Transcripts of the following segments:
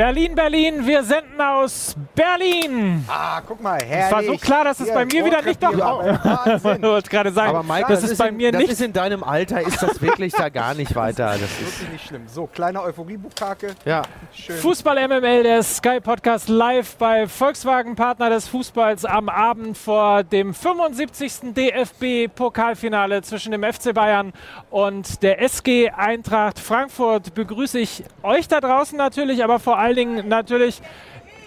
Berlin, Berlin, wir senden aus Berlin. Ah, guck mal, herrlich. Es war so klar, dass es Hier, bei mir wieder nicht doch. Ich wollte gerade sagen, Aber Mike, das, ist bei in, mir das nicht. ist in deinem Alter, ist das wirklich da gar nicht weiter. Das ist, Wirklich nicht schlimm. So, kleiner Euphorie-Bukake. ja. Schön. Fußball MML, der Sky Podcast live bei Volkswagen, Partner des Fußballs am Abend vor dem 75. DFB-Pokalfinale zwischen dem FC Bayern und der SG Eintracht Frankfurt begrüße ich euch da draußen natürlich, aber vor allen Dingen natürlich,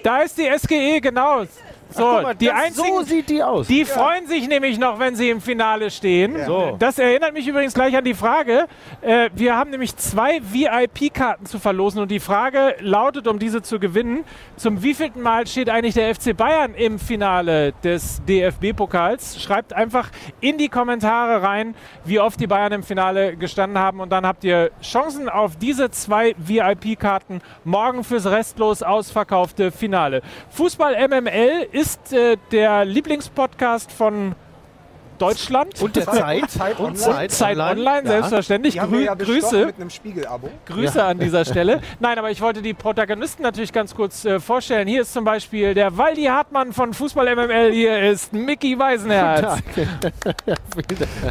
da ist die SGE, genau. So, Guck mal, die einzigen, so sieht die aus. die freuen sich nämlich noch, wenn sie im Finale stehen. So. Das erinnert mich übrigens gleich an die Frage. Äh, wir haben nämlich zwei VIP-Karten zu verlosen und die Frage lautet, um diese zu gewinnen, zum wievielten Mal steht eigentlich der FC Bayern im Finale des DFB-Pokals? Schreibt einfach in die Kommentare rein, wie oft die Bayern im Finale gestanden haben und dann habt ihr Chancen auf diese zwei VIP-Karten morgen fürs restlos ausverkaufte Finale. Fußball MML ist äh, der Lieblingspodcast von Deutschland. und der Zeit. Zeit und online. Zeit, Zeit Online, Ja. selbstverständlich. Grü ja Grüße. mit einem Spiegel-Abo. Grüße an dieser Stelle. Nein, aber ich wollte die Protagonisten natürlich ganz kurz äh, vorstellen. Hier ist zum Beispiel der Waldi Hartmann von Fußball MML. Hier ist Mickey Weisenherz.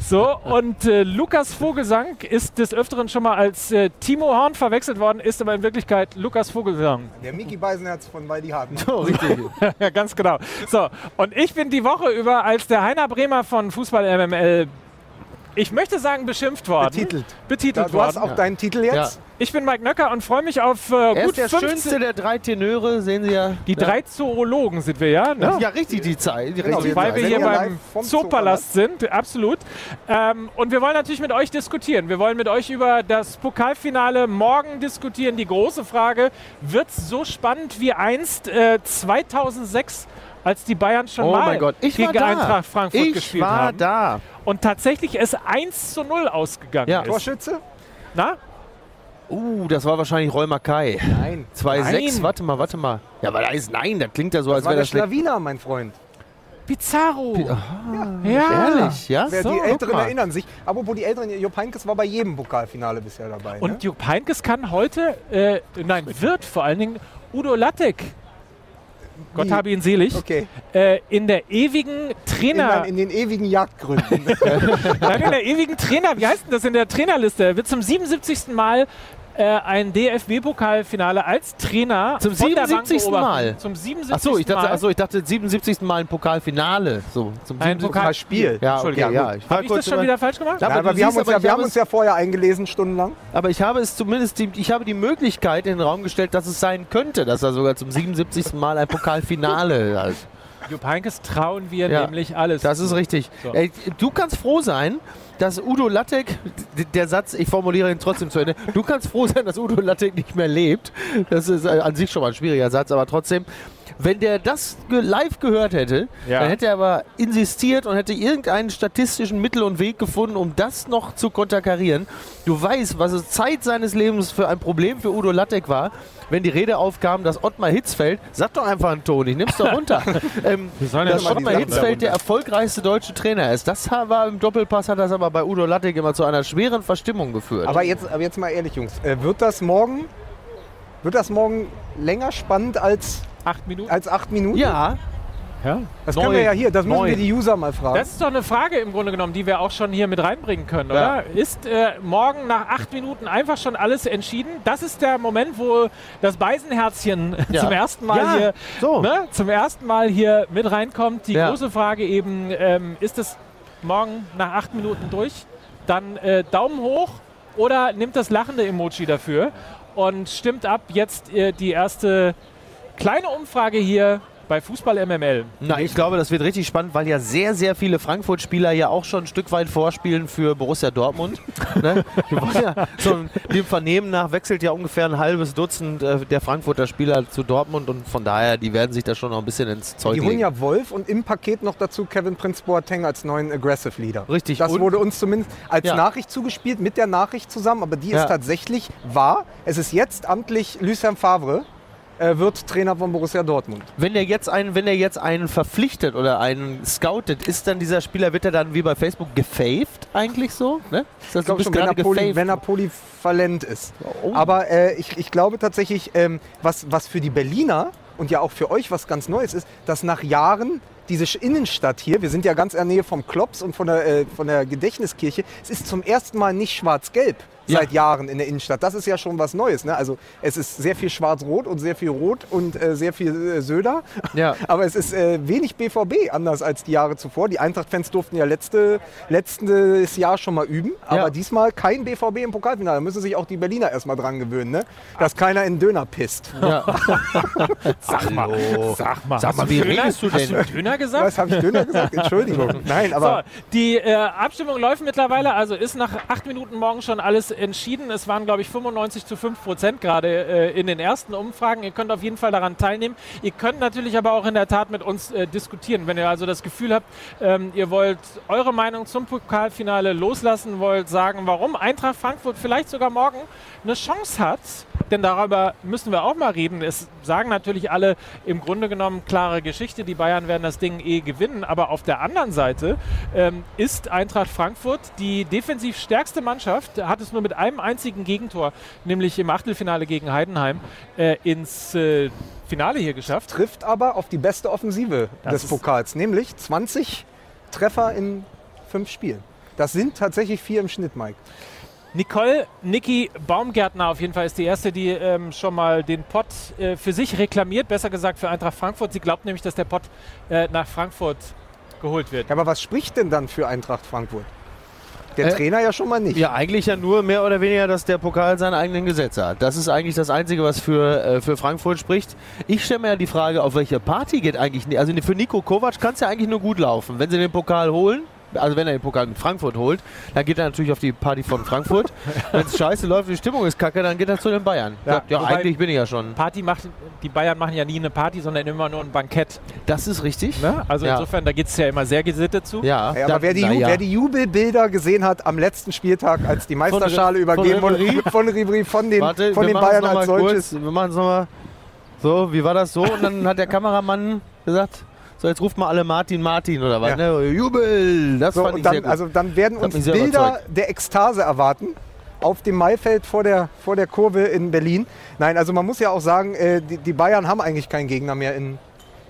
So, und äh, Lukas Vogelsang ist des Öfteren schon mal als äh, Timo Horn verwechselt worden, ist aber in Wirklichkeit Lukas Vogelsang. Der Mickey Beisenherz von Waldi Hartmann. So, richtig. ja, ganz genau. So, und ich bin die Woche über als der Heiner Bremer von Fußball MML, ich möchte sagen, beschimpft worden. Betitelt. Betitelt Da, du hast worden. auch deinen Titel jetzt. Ich bin Mike Nöcker und freue mich auf äh, Er gut ist der 15 schönste der drei Tenöre, sehen Sie ja. Die drei Zoologen sind wir ja, ne? Ja, richtig, die Zeit. Die Genau, Weil wir hier ja beim Zoopalast sind, absolut. Ähm, und wir wollen natürlich mit euch diskutieren. Wir wollen mit euch über das Pokalfinale morgen diskutieren. Die große Frage, wird es so spannend wie einst äh, 2006, als die Bayern schon Oh mal mein Gott, ich gegen war da. Eintracht Frankfurt ich gespielt war haben? da. Und tatsächlich es 1 zu 0 ausgegangen Ja. ist. Torschütze? Na? Uh, das war wahrscheinlich Roy Mackay. Nein. 2-6, Nein. warte mal, warte mal. Ja, aber da ist nein, das klingt ja so, Das als war wäre der das schlecht. Schlawiner, mein Freund. Pizarro. Ja, ja. ehrlich, ja? Wer So, die Älteren erinnern sich. Apropos die Älteren, Jupp Heynckes war bei jedem Pokalfinale bisher dabei. Und ne? Jupp Heynckes kann heute, äh, nein, wird vor allen Dingen Udo Lattek, Gott habe ihn selig, Okay, äh, in der ewigen in, Trainer, den- in den ewigen Jagdgründen. nein, in der ewigen Trainer, wie heißt denn das in der Trainerliste? Er wird zum 77. Mal äh, ein DFB-Pokalfinale als Trainer Zum von der Bank 77. beobachten. Mal? Zum 77. Achso, ich dachte, Mal. achso, ich dachte 77. Mal ein Pokalfinale. So, zum Ein 77. Pokal- Spiel. Ja, okay, Entschuldigung. ja. Ich Habe ich das schon wieder falsch gemacht? Ja, Ja, aber wir, haben uns, aber ja, wir habe haben es- uns ja vorher eingelesen, stundenlang. Aber ich habe es zumindest, die, ich habe die Möglichkeit in den Raum gestellt, dass es sein könnte, dass er sogar zum 77. Mal ein Pokalfinale hat. Jupp Heynckes trauen wir Ja, nämlich alles. Das ist richtig. So. Ey, du kannst froh sein, dass Udo Lattek, der Satz, ich formuliere ihn trotzdem zu Ende, du kannst froh sein, dass Udo Lattek nicht mehr lebt. Das ist äh, an sich schon mal ein schwieriger Satz, aber trotzdem, wenn der das ge live gehört hätte, Ja. dann hätte er aber insistiert und hätte irgendeinen statistischen Mittel und Weg gefunden, um das noch zu konterkarieren. Du weißt, was es Zeit seines Lebens für ein Problem für Udo Lattek war, wenn die Rede aufkam, dass Ottmar Hitzfeld, sag doch einfach einen Ton, ich nimm's doch runter, ähm, dass Ottmar Hitzfeld der erfolgreichste deutsche Trainer ist. Das war im Doppelpass, hat das aber bei Udo Lattek immer zu einer schweren Verstimmung geführt. Aber jetzt, aber jetzt mal ehrlich, Jungs. Äh, wird das morgen, wird das morgen länger spannend als, Acht Minuten. als acht Minuten? ja, Ja. Das können wir ja hier, das müssen wir die User mal fragen. Das ist doch eine Frage im Grunde genommen, die wir auch schon hier mit reinbringen können, Ja. oder? Ist äh, morgen nach acht Minuten einfach schon alles entschieden? Das ist der Moment, wo das Beisenherzchen Ja. zum ersten Mal Ja, hier so. ne, zum ersten Mal hier mit reinkommt. Die Ja. große Frage eben, ähm, ist es morgen nach acht Minuten durch? Dann äh, Daumen hoch oder nimmt das lachende Emoji dafür und stimmt ab jetzt äh, die erste kleine Umfrage hier bei Fußball MML. Na, ich glaube, das wird richtig spannend, weil ja sehr, sehr viele Frankfurt-Spieler ja auch schon ein Stück weit vorspielen für Borussia Dortmund. ne? Ja, so dem Vernehmen nach wechselt ja ungefähr ein halbes Dutzend äh, der Frankfurter Spieler zu Dortmund und von daher, die werden sich da schon noch ein bisschen ins Zeug die holen legen. ja Wolf und im Paket noch dazu Kevin Prince Boateng als neuen Aggressive Leader. Richtig. Das Und- wurde uns zumindest als Ja. Nachricht zugespielt, mit der Nachricht zusammen, aber die Ja. ist tatsächlich wahr. Es ist jetzt amtlich Lucien Favre, äh, wird Trainer von Borussia Dortmund. Wenn er jetzt einen, wenn er jetzt einen verpflichtet oder einen scoutet, ist dann dieser Spieler, wird er dann wie bei Facebook gefaved eigentlich so? Ne? Ist das Ich glaube schon, wenn er, poly, wenn er polyvalent ist. Oh. Aber äh, ich, ich glaube tatsächlich, ähm, was, was für die Berliner und ja auch für euch was ganz Neues ist, dass nach Jahren diese Innenstadt hier, wir sind ja ganz in der Nähe vom Klops und von der, äh, von der Gedächtniskirche, es ist zum ersten Mal nicht schwarz-gelb Ja. seit Jahren in der Innenstadt. Das ist ja schon was Neues. Ne? Also es ist sehr viel schwarz-rot und sehr viel rot und äh, sehr viel äh, Söder. Ja. Aber es ist äh, wenig BVB anders als die Jahre zuvor. Die Eintracht-Fans durften ja letzte, letztes Jahr schon mal üben, aber Ja. diesmal kein BVB im Pokalfinale. Da müssen sich auch die Berliner erstmal dran gewöhnen, ne? dass keiner in den Döner pisst. Ja. Sag mal, sag mal, Sag hast mal, wie Döner- redest du Hast denn? du Döner gesagt? Was habe ich Döner gesagt? Entschuldigung. Nein, aber so, die äh, Abstimmung läuft mittlerweile, also ist nach acht Minuten morgen schon alles entschieden. Es waren, glaube ich, 95 zu 5 Prozent gerade äh, in den ersten Umfragen. Ihr könnt auf jeden Fall daran teilnehmen. Ihr könnt natürlich aber auch in der Tat mit uns äh, diskutieren. Wenn ihr also das Gefühl habt, ähm, ihr wollt eure Meinung zum Pokalfinale loslassen, wollt sagen, warum Eintracht Frankfurt vielleicht sogar morgen eine Chance hat, denn darüber müssen wir auch mal reden. Es sagen natürlich alle im Grunde genommen klare Geschichte. Die Bayern werden das Ding eh gewinnen. Aber auf der anderen Seite ähm, ist Eintracht Frankfurt die defensiv stärkste Mannschaft, hat es nur mit einem einzigen Gegentor, nämlich im Achtelfinale gegen Heidenheim, äh, ins äh, Finale hier geschafft. trifft aber auf die beste Offensive Das des Pokals, nämlich 20 Treffer in fünf Spielen. Das sind tatsächlich vier im Schnitt, Mike. Nicole Niki Baumgärtner auf jeden Fall ist die erste, die ähm, schon mal den Pott äh, für sich reklamiert, besser gesagt für Eintracht Frankfurt. Sie glaubt nämlich, dass der Pott äh, nach Frankfurt geholt wird. Ja, aber was spricht denn dann für Eintracht Frankfurt? Der Äh, Trainer ja schon mal nicht. Ja, eigentlich ja nur mehr oder weniger, dass der Pokal seine eigenen Gesetze hat. Das ist eigentlich das Einzige, was für, äh, für Frankfurt spricht. Ich stelle mir ja die Frage, auf welche Party geht eigentlich. Also für Nico Kovac kann es ja eigentlich nur gut laufen. Wenn sie den Pokal holen, also wenn er den Pokal mit Frankfurt holt, dann geht er natürlich auf die Party von Frankfurt. wenn es scheiße läuft, die Stimmung ist kacke, dann geht er zu den Bayern. Ja, Ja, ja eigentlich bin ich ja schon. Party macht, die Bayern machen ja nie eine Party, sondern immer nur ein Bankett. Das ist richtig. Ne? Also Ja. insofern, da geht es ja immer sehr gesittet zu. Ja, Ja, aber wer die, wer die Jubelbilder gesehen hat am letzten Spieltag, als die Meisterschale Von übergeben wurde Ribéry? von Ribéry, von den, Warte, von den Bayern als solches. Kurz. Wir machen es nochmal. So, wie war das so? Und dann hat der Kameramann gesagt, so jetzt ruft mal alle Martin Martin oder was, Ja. ne? Jubel! Das So, fand ich sehr dann, gut. also dann werden Das uns sehr Bilder überzeugt. der Ekstase erwarten auf dem Maifeld vor der, vor der Kurve in Berlin. Nein, also man muss ja auch sagen, äh, die, die Bayern haben eigentlich keinen Gegner mehr in,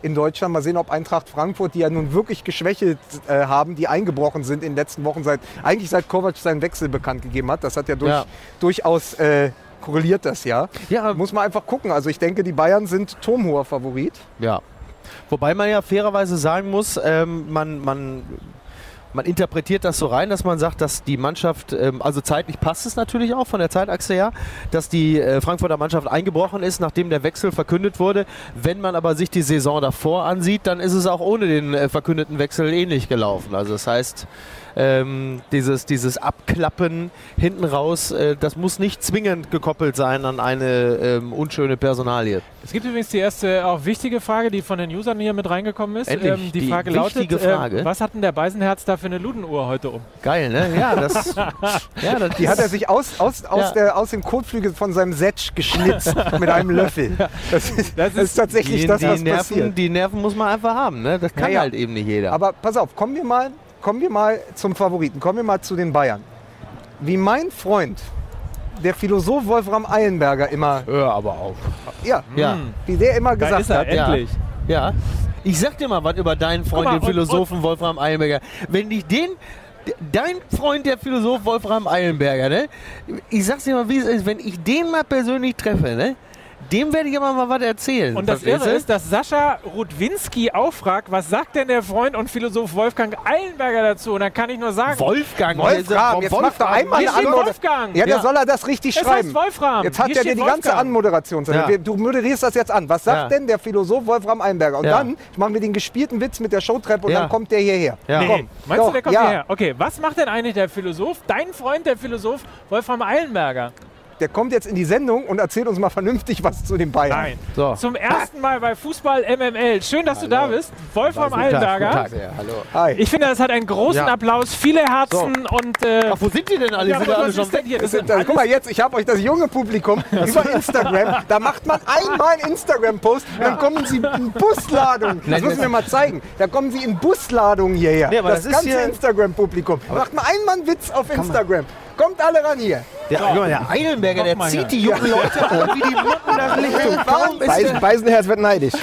in Deutschland. Mal sehen, ob Eintracht Frankfurt, die ja nun wirklich geschwächelt äh, haben, die eingebrochen sind in den letzten Wochen, seit, eigentlich seit Kovac seinen Wechsel bekannt gegeben hat. Das hat ja, durch, Ja. durchaus äh, korreliert das ja. ja, Muss man einfach gucken. Also ich denke, die Bayern sind turmhoher Favorit. ja. Wobei man ja fairerweise sagen muss, ähm, man, man, man interpretiert das so rein, dass man sagt, dass die Mannschaft, ähm, also zeitlich passt es natürlich auch von der Zeitachse her, dass die äh, Frankfurter Mannschaft eingebrochen ist, nachdem der Wechsel verkündet wurde. Wenn man aber sich die Saison davor ansieht, dann ist es auch ohne den äh, verkündeten Wechsel ähnlich gelaufen. Also das heißt, ähm, dieses, dieses Abklappen hinten raus, äh, das muss nicht zwingend gekoppelt sein an eine ähm, unschöne Personalie. Es gibt übrigens die erste auch wichtige Frage, die von den Usern hier mit reingekommen ist. Ähm, Endlich, die, die Frage lautet, wichtige Frage. Äh, was hat denn der Beisenherz da für eine Ludenuhr heute um? Geil, ne? Ja, das, ja, das Die hat er sich aus, aus, aus, Ja. der, aus dem Kotflügel von seinem Setsch geschnitzt mit einem Löffel. Das ist, das ist tatsächlich die, das, die, was Nerven, passiert. die Nerven muss man einfach haben, ne? Das kann Naja. halt eben nicht jeder. Aber pass auf, kommen wir, mal, kommen wir mal zum Favoriten, kommen wir mal zu den Bayern. Wie mein Freund, der Philosoph Wolfram Eilenberger immer, Hör aber auf. ja, Ja, Hm, wie der immer da gesagt ist er, hat, Ja. endlich. ja. Ich sag dir mal was über deinen Freund, mal, den und- Philosophen Wolfram Eilenberger. Wenn ich den, dein Freund, der Philosoph Wolfram Eilenberger, ne? Ich sag's dir mal, wie es ist, wenn ich den mal persönlich treffe, ne? Dem werde ich aber mal was erzählen. Und das Irre ist, dass Sascha Rudwinski auch fragt, was sagt denn der Freund und Philosoph Wolfgang Eilenberger dazu? Und dann kann ich nur sagen, Wolfgang. Wolfram, jetzt mach doch einmal eine. Wolfgang. Ja, der Ja. soll er das richtig es heißt schreiben. Wolfram. Jetzt hat er dir die ganze Wolfgang. Anmoderation. Ja. Du moderierst das jetzt an. Was sagt Ja. denn der Philosoph Wolfram Eilenberger? Und Ja. dann machen wir den gespielten Witz mit der Showtreppe und Ja. dann kommt der hierher. Ja. Nee, Komm, meinst doch, du, der kommt ja. hierher? Okay, was macht denn eigentlich der Philosoph, dein Freund, der Philosoph Wolfram Eilenberger? Der kommt jetzt in die Sendung und erzählt uns mal vernünftig was zu den Bayern. Nein. So. Zum ersten Mal bei Fußball MML. Schön, dass du da bist. Wolfram Eilenberger. hallo. Hi. Ich finde, das hat einen großen Ja. Applaus, viele Herzen und. Äh, Ach, wo sind die denn alle? ja, sind ja was ist denn hier? Das sind sind, guck mal jetzt, ich habe euch das junge Publikum über Instagram. Da macht man einmal einen Instagram-Post, dann kommen sie in Busladung. Das Nein, müssen wir mal zeigen. Da kommen sie in Busladung hierher. Nee, das, das ist ganze Instagram-Publikum. Macht mal einmal einen Witz auf Instagram. Kommt alle ran hier. Der, guck mal, der Eilenberger, der zieht die jungen Leute an wie die Motten nach Richtung. Warum ist Beisen, Beisenherz wird neidisch.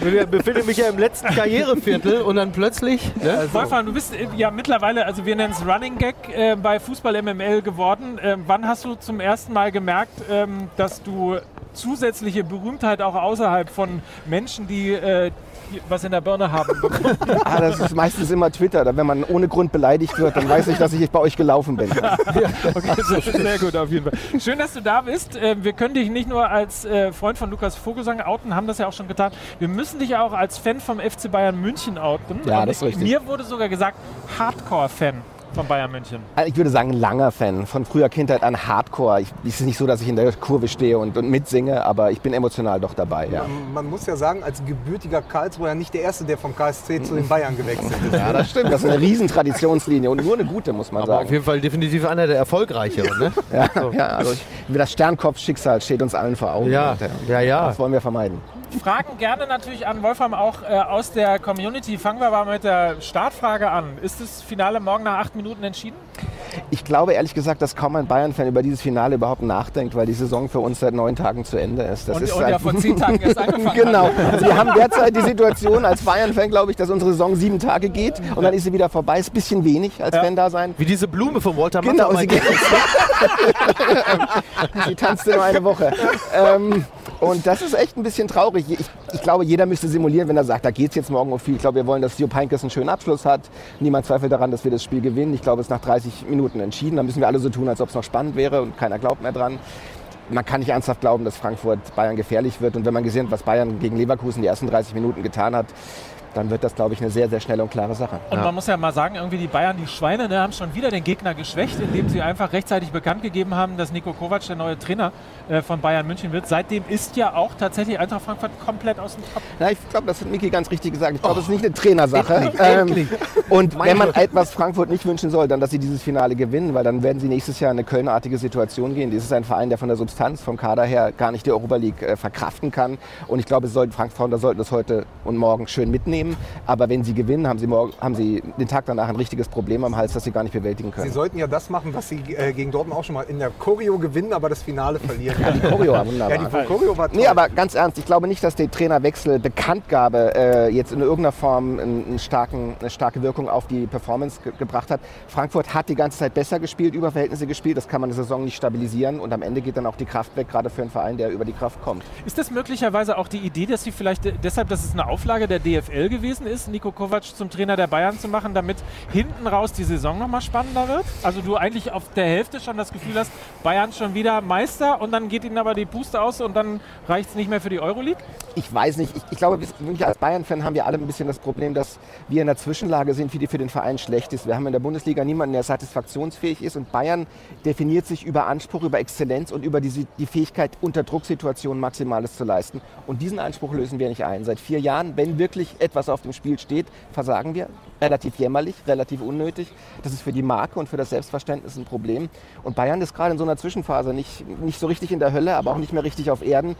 der, ich befinde mich ja im letzten Karriereviertel und dann plötzlich. Ne? Wolfram, du bist äh, ja mittlerweile, also wir nennen es Running Gag äh, bei Fußball MML geworden. Ähm, wann hast du zum ersten Mal gemerkt, ähm, dass du zusätzliche Berühmtheit auch außerhalb von Menschen, die äh, die was in der Birne haben, bekommen? Ah, das ist meistens immer Twitter. Wenn man ohne Grund beleidigt wird, dann weiß ich, dass ich bei euch gelaufen bin. Okay, sehr, sehr gut auf jeden Fall. Schön, dass du da bist. Ähm, wir können dich nicht nur als äh, Freund von Lukas Vogelsang outen, haben das ja auch schon getan. Wir müssen dich auch als Fan vom FC Bayern München outen. Ja, das ist richtig. Mir wurde sogar gesagt, Hardcore-Fan von Bayern München. Also Ich würde sagen, langer Fan. Von früher Kindheit an Hardcore. Ich, es ist nicht so, dass ich in der Kurve stehe und, und mitsinge, aber ich bin emotional doch dabei. Ja, Man muss ja sagen, als gebürtiger Karlsruher nicht der Erste, der vom KSC zu den Bayern gewechselt ist. ja das stimmt. Das ist eine riesen Traditionslinie und nur eine gute, muss man Aber auf sagen. jeden Fall definitiv einer der erfolgreicheren. Ne? Ja, ja, also ich, das Sternkopf-Schicksal steht uns allen vor Augen. Ja, ja, ja. Das wollen wir vermeiden. Fragen gerne natürlich an Wolfram auch äh, aus der Community. Fangen wir mal mit der Startfrage an. Ist das Finale morgen nach acht Minuten entschieden? Ich glaube ehrlich gesagt, dass kaum ein Bayern-Fan über dieses Finale überhaupt nachdenkt, weil die Saison für uns seit neun Tagen zu Ende ist. Das Und, ist und ja vor zehn Tagen erst angefangen Genau. Also wir haben derzeit die Situation als Bayern-Fan, glaube ich, dass unsere Saison sieben Tage geht und dann ist sie wieder vorbei. Ist ein bisschen wenig als Ja. Fan da sein. Wie diese Blume von Walter Genau, Matthau. sie, geht sie tanzte nur eine Woche. Ähm, und das ist echt ein bisschen traurig. Ich, ich glaube, jeder müsste simulieren, wenn er sagt, da geht es jetzt morgen um viel. Ich glaube, wir wollen, dass Jupp Heynckes einen schönen Abschluss hat. Niemand zweifelt daran, dass wir das Spiel gewinnen. Ich glaube, es ist nach 30 Minuten entschieden. Da müssen wir alle so tun, als ob es noch spannend wäre und keiner glaubt mehr dran. Man kann nicht ernsthaft glauben, dass Frankfurt Bayern gefährlich wird. Und wenn man gesehen hat, was Bayern gegen Leverkusen die ersten 30 Minuten getan hat, dann wird das, glaube ich, eine sehr, sehr schnelle und klare Sache. Und man muss ja mal sagen, irgendwie die Bayern, die Schweine, ne, haben schon wieder den Gegner geschwächt, indem sie einfach rechtzeitig bekannt gegeben haben, dass Nico Kovac der neue Trainer äh, von Bayern München wird. Seitdem ist ja auch tatsächlich Eintracht Frankfurt komplett aus dem Trab. Na, ich glaube, das hat Miki ganz richtig gesagt. Ich glaube, es ist nicht eine Trainersache. Ähm, und wenn man etwas Frankfurt nicht wünschen soll, dann, dass sie dieses Finale gewinnen, weil dann werden sie nächstes Jahr in eine Kölnerartige Situation gehen. Das ist ein Verein, der von der Substanz, vom Kader her gar nicht die Europa League äh, verkraften kann. Und ich glaube, sollten Frankfurter sollten das heute und morgen schön mitnehmen. Aber wenn sie gewinnen, haben sie, morgen, haben sie den Tag danach ein richtiges Problem am Hals, das sie gar nicht bewältigen Sie können. sollten ja das machen, was sie äh, gegen Dortmund auch schon mal in der Choreo gewinnen, aber das Finale verlieren. Ja, die Choreo war wunderbar. Ja, die Choreo war toll. Nee, aber ganz ernst, ich glaube nicht, dass der Trainerwechsel Bekanntgabe äh, jetzt in irgendeiner Form einen, starken, eine starke Wirkung auf die Performance ge gebracht hat. Frankfurt hat die ganze Zeit besser gespielt, über Verhältnisse gespielt. Das kann man in der Saison nicht stabilisieren und am Ende geht dann auch die Kraft weg, gerade für einen Verein, der über die Kraft kommt. Ist das möglicherweise auch die Idee, dass sie vielleicht äh, deshalb, dass es eine Auflage der DFL gewesen ist, Nico Kovac zum Trainer der Bayern zu machen, damit hinten raus die Saison nochmal spannender wird? Also du eigentlich auf der Hälfte schon das Gefühl hast, Bayern schon wieder Meister und dann geht ihnen aber die Puste aus und dann reicht es nicht mehr für die Euroleague? Ich weiß nicht, ich, ich glaube, wir- als Bayern-Fan haben wir alle ein bisschen das Problem, dass wir in der Zwischenlage sind, wie die für den Verein schlecht ist. Wir haben in der Bundesliga niemanden, der satisfaktionsfähig ist und Bayern definiert sich über Anspruch, über Exzellenz und über die, die Fähigkeit, unter Drucksituationen Maximales zu leisten. Und diesen Anspruch lösen wir nicht ein. Seit vier Jahren, wenn wirklich etwas auf dem Spiel steht, versagen wir. Relativ jämmerlich, relativ unnötig. Das ist für die Marke und für das Selbstverständnis ein Problem. Und Bayern ist gerade in so einer Zwischenphase nicht, nicht so richtig in der Hölle, aber auch nicht mehr richtig auf Erden.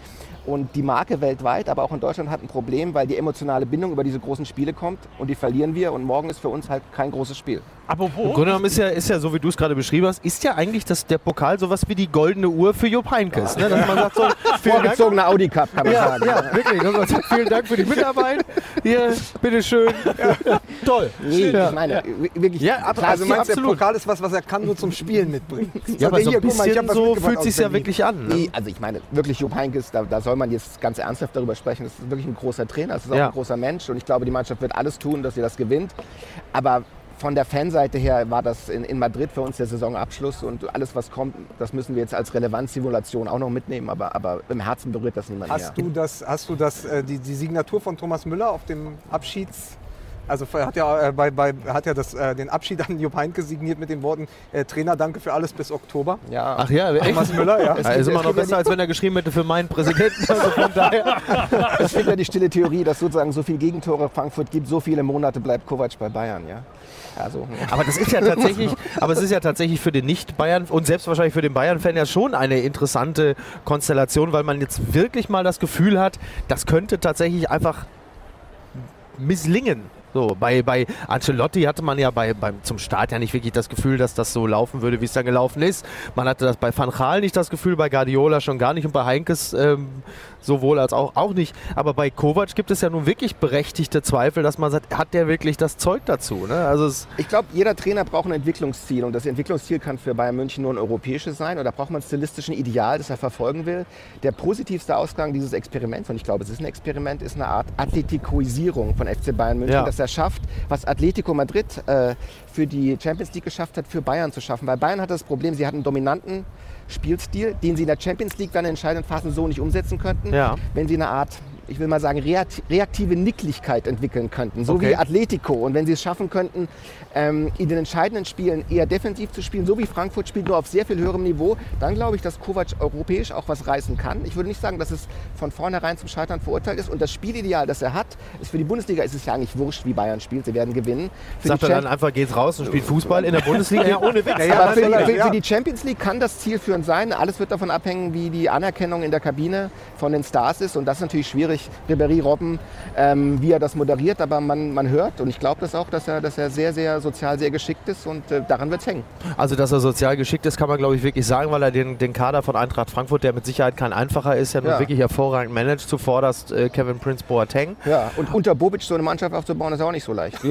Und die Marke weltweit, aber auch in Deutschland hat ein Problem, weil die emotionale Bindung über diese großen Spiele kommt und die verlieren wir. Und morgen ist für uns halt kein großes Spiel. Im Apropos, Grunde genommen ist ja, ist ja so, wie du es gerade beschrieben hast, ist ja eigentlich das, der Pokal sowas wie die goldene Uhr für Jupp Heynckes. Ne? Dass man sagt so. Vorgezogener Audi Cup, kann man Ja, sagen. ja, wirklich. vielen Dank für die Mitarbeit. Hier, bitteschön. Toll. Nee, Ja. ich meine, wirklich. Ja, ab- klar, Also Ja, meinst du, der absolut. Pokal ist was, was er kann nur zum Spielen mitbringen? Ja, aber so ein Hier, guck mal, ich bisschen hab was so fühlt sich ja wirklich an. Ne? Nee, also ich meine, wirklich Jupp Heynckes, da, da soll man jetzt ganz ernsthaft darüber sprechen. Das ist wirklich ein großer Trainer, das ist auch Ja. ein großer Mensch und ich glaube, die Mannschaft wird alles tun, dass sie das gewinnt. Aber von der Fanseite her war das in, in Madrid für uns der Saisonabschluss und alles, was kommt, das müssen wir jetzt als Relevanzsimulation auch noch mitnehmen, aber, aber im Herzen berührt das niemand Hast mehr. du das, hast du das, äh, die, die Signatur von Thomas Müller auf dem Abschieds Also er hat ja, äh, bei, bei, hat ja das, äh, den Abschied an Jupp Heynckes signiert mit den Worten äh, Trainer, danke für alles bis Oktober. Ja. Ach ja, echt? Thomas Müller, ja. Ja, ist immer noch besser, als wenn er geschrieben hätte für meinen Präsidenten. Also von daher. Es gibt ja die stille Theorie, dass sozusagen so viele Gegentore Frankfurt gibt, so viele Monate bleibt Kovac bei Bayern. Ja? Also, Aber das ist ja tatsächlich, aber es ist ja tatsächlich für den Nicht-Bayern und selbst wahrscheinlich für den Bayern-Fan ja schon eine interessante Konstellation, weil man jetzt wirklich mal das Gefühl hat, das könnte tatsächlich einfach misslingen. So, bei, bei Ancelotti hatte man ja bei, beim, zum Start ja nicht wirklich das Gefühl, dass das so laufen würde, wie es dann gelaufen ist. Man hatte das bei Van Gaal nicht das Gefühl, bei Guardiola schon gar nicht und bei Heinkes ähm, sowohl als auch, auch nicht. Aber bei Kovac gibt es ja nun wirklich berechtigte Zweifel, dass man sagt, hat der wirklich das Zeug dazu? Ne? Also Ich glaube, jeder Trainer braucht ein Entwicklungsziel und das Entwicklungsziel kann für Bayern München nur ein europäisches sein oder braucht man stilistischen Ideal, das er verfolgen will. Der positivste Ausgang dieses Experiments, und ich glaube, es ist ein Experiment, ist eine Art Athletikoisierung von FC Bayern München, Ja. dass schafft, was Atletico Madrid äh, für die Champions League geschafft hat, für Bayern zu schaffen. Weil Bayern hat das Problem, sie hatten einen dominanten Spielstil, den sie in der Champions League dann in entscheidenden Phasen so nicht umsetzen könnten. Ja. Wenn sie eine Art ich will mal sagen, reakt- reaktive Nicklichkeit entwickeln könnten, so Okay. wie Atletico. Und wenn sie es schaffen könnten, ähm, in den entscheidenden Spielen eher defensiv zu spielen, so wie Frankfurt spielt, nur auf sehr viel höherem Niveau, dann glaube ich, dass Kovac europäisch auch was reißen kann. Ich würde nicht sagen, dass es von vornherein zum Scheitern verurteilt ist. Und das Spielideal, das er hat, ist für die Bundesliga ist es ja eigentlich wurscht, wie Bayern spielt. Sie werden gewinnen. Für sagt er dann einfach, geht's raus und spielt Fußball in der Bundesliga? Ja, ohne Witz. Ja, aber für, die, für, für die Champions League kann das zielführend sein. Alles wird davon abhängen, wie die Anerkennung in der Kabine von den Stars ist. Und das ist natürlich schwierig. Ribéry, Robben, ähm, wie er das moderiert. Aber man, man hört, und ich glaube das auch, dass er, dass er sehr, sehr sozial sehr geschickt ist. Und äh, daran wird es hängen. Also, dass er sozial geschickt ist, kann man, glaube ich, wirklich sagen, weil er den, den Kader von Eintracht Frankfurt, der mit Sicherheit kein einfacher ist, ja nun Ja. wirklich hervorragend managt. Zuvorderst äh, Kevin Prince Boateng. Ja. Und unter Bobic so eine Mannschaft aufzubauen, ist auch nicht so leicht.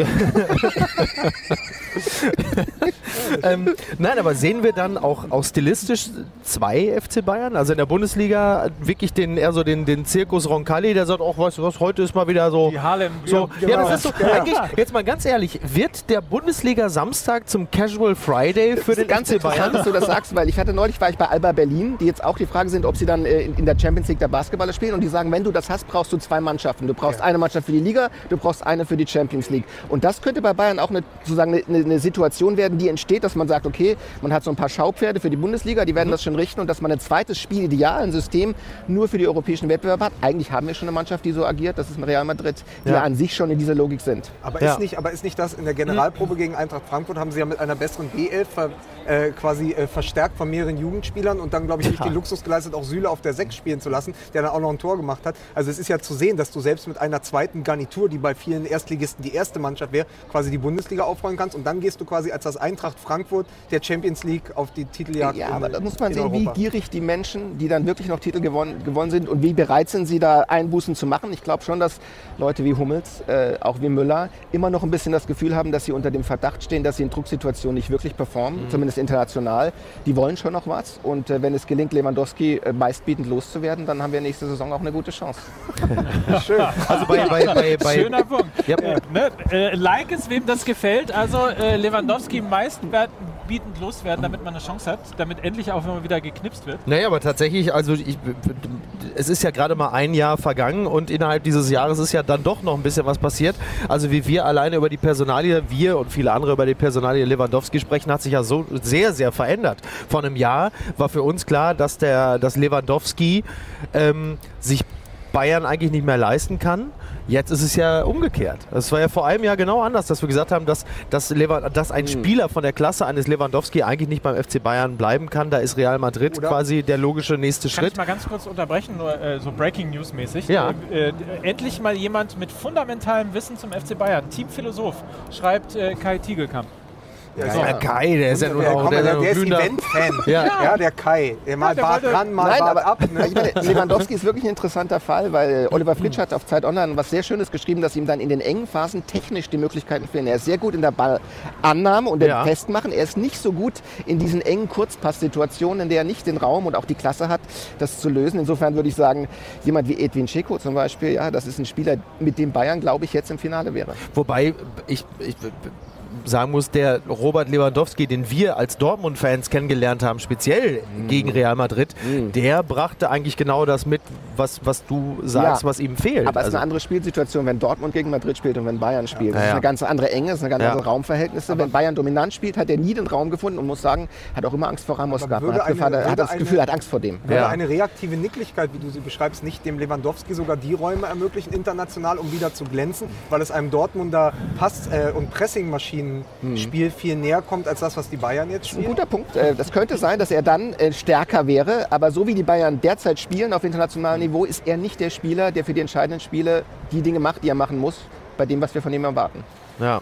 ähm, nein, aber sehen wir dann auch, auch stilistisch zwei FC Bayern? Also in der Bundesliga wirklich den, eher so den, den Zirkus Roncalli, der sagt, auch weißt du was, heute ist mal wieder so. Die Harlem. So, genau. ja, das ist so. Eigentlich, jetzt mal ganz ehrlich, wird der Bundesliga Samstag zum Casual Friday für Das den ist ganz FC interessant, Bayern? dass du das sagst, weil ich hatte neulich war ich bei Alba Berlin, die jetzt auch die Frage sind, ob sie dann äh, in, in der Champions League der Basketballer spielen und die sagen, wenn du das hast, brauchst du zwei Mannschaften. Du brauchst eine Mannschaft für die Liga, du brauchst eine für die Champions League. Und das könnte bei Bayern auch eine, sozusagen eine, eine, Situation werden, die entsteht, dass man sagt, okay, man hat so ein paar Schaupferde für die Bundesliga, die werden das schon richten und dass man ein zweites Spiel, ideal, ein System nur für die europäischen Wettbewerbe hat. Eigentlich haben wir schon eine Mannschaft, die so agiert, das ist ein Real Madrid, die Ja. ja. an sich schon in dieser Logik sind. Aber, Ja. ist nicht, aber ist nicht das in der Generalprobe gegen Eintracht Frankfurt haben sie ja mit einer besseren B11 ver, äh, quasi äh, verstärkt von mehreren Jugendspielern und dann, glaube ich, nicht den Luxus geleistet, auch Süle auf der 6 spielen zu lassen, der dann auch noch ein Tor gemacht hat. Also es ist ja zu sehen, dass du selbst mit einer zweiten Garnitur, die bei vielen Erstligisten die erste Mannschaft wäre, quasi die Bundesliga aufräumen kannst und dann gehst du quasi als das Eintracht Frankfurt der Champions League auf die Titeljagd Ja, in- aber da muss man sehen, wie Europa. gierig die Menschen, die dann wirklich noch Titel gewonnen, gewonnen sind und wie bereit sind sie da Einbußen zu machen. Ich glaube schon, dass Leute wie Hummels, äh, auch wie Müller, immer noch ein bisschen das Gefühl haben, dass sie unter dem Verdacht stehen, dass sie in Drucksituationen nicht wirklich performen, Mhm. zumindest international. Die wollen schon noch was und äh, wenn es gelingt, Lewandowski äh, meistbietend loszuwerden, dann haben wir nächste Saison auch eine gute Chance. Schön. Also bei, bei, bei, bei, Schöner Punkt. Ja. Äh, ne? äh, like es, wem das gefällt. Also äh, Lewandowski meistbietend loswerden, damit man eine Chance hat, damit endlich auch immer wieder geknipst wird. Naja, aber tatsächlich, also ich, es ist ja gerade mal ein Jahr vergangen und innerhalb dieses Jahres ist ja dann doch noch ein bisschen was passiert. Also wie wir alleine über die Personalie, wir und viele andere über die Personalie Lewandowski sprechen, hat sich ja so sehr, sehr verändert. Vor einem Jahr war für uns klar, dass, der, dass Lewandowski ähm, sich Bayern eigentlich nicht mehr leisten kann. Jetzt ist es ja umgekehrt. Es war ja vor einem Jahr genau anders, dass wir gesagt haben, dass, dass, dass ein Spieler von der Klasse eines Lewandowski eigentlich nicht beim FC Bayern bleiben kann. Da ist Real Madrid Oder- quasi der logische nächste Kann Schritt. ich mal ganz kurz unterbrechen, nur äh, so Breaking News mäßig. Ja. Äh, äh, endlich mal jemand mit fundamentalem Wissen zum FC Bayern. Teamphilosoph schreibt äh, Kai Tiegelkamp. Ja, Ja, Kai, der ist ja Der, auch komm, der, der, ist ja der ist Event-Fan. Ja. Ja. der Kai. Der mal der Bart wollte- ran, mal Nein, Bart aber ab. Ne? ich meine, Lewandowski ist wirklich ein interessanter Fall, weil Oliver Fritsch hat auf Zeit Online was sehr Schönes geschrieben, dass ihm dann in den engen Phasen technisch die Möglichkeiten fehlen. Er ist sehr gut in der Ballannahme und dem Ja. Festmachen. Er ist nicht so gut in diesen engen Kurzpasssituationen, in der er nicht den Raum und auch die Klasse hat, das zu lösen. Insofern würde ich sagen, jemand wie Edwin Dzeko zum Beispiel, ja, das ist ein Spieler, mit dem Bayern, glaube ich, jetzt im Finale wäre. Wobei, ich, ich sagen muss, der Robert Lewandowski, den wir als Dortmund-Fans kennengelernt haben, speziell Mhm. gegen Real Madrid, der brachte eigentlich genau das mit, was, was du sagst, Ja. was ihm fehlt. Aber es ist Also- eine andere Spielsituation, wenn Dortmund gegen Madrid spielt und wenn Bayern spielt. Das Ja, ist ja. eine ganz andere Enge, es ist eine ganz Ja. andere Raumverhältnisse. wenn Bayern dominant spielt, hat er nie den Raum gefunden und muss sagen, hat auch immer Angst vor Ramos Aber gehabt. Man hat, Gefahr, eine- er hat das Gefühl, er hat Angst vor dem. Würde Ja. eine reaktive Nicklichkeit, wie du sie beschreibst, nicht dem Lewandowski sogar die Räume ermöglichen, international, um wieder zu glänzen, weil es einem Dortmunder Pass- äh, und Pressingmaschinenspiel viel näher kommt als das, was die Bayern jetzt Ein spielen? guter Punkt. Äh, Das könnte sein, dass er dann äh, stärker wäre, aber so wie die Bayern derzeit spielen auf internationalem Niveau, ist er nicht der Spieler, der für die entscheidenden Spiele die Dinge macht, die er machen muss, bei dem, was wir von ihm erwarten. ja.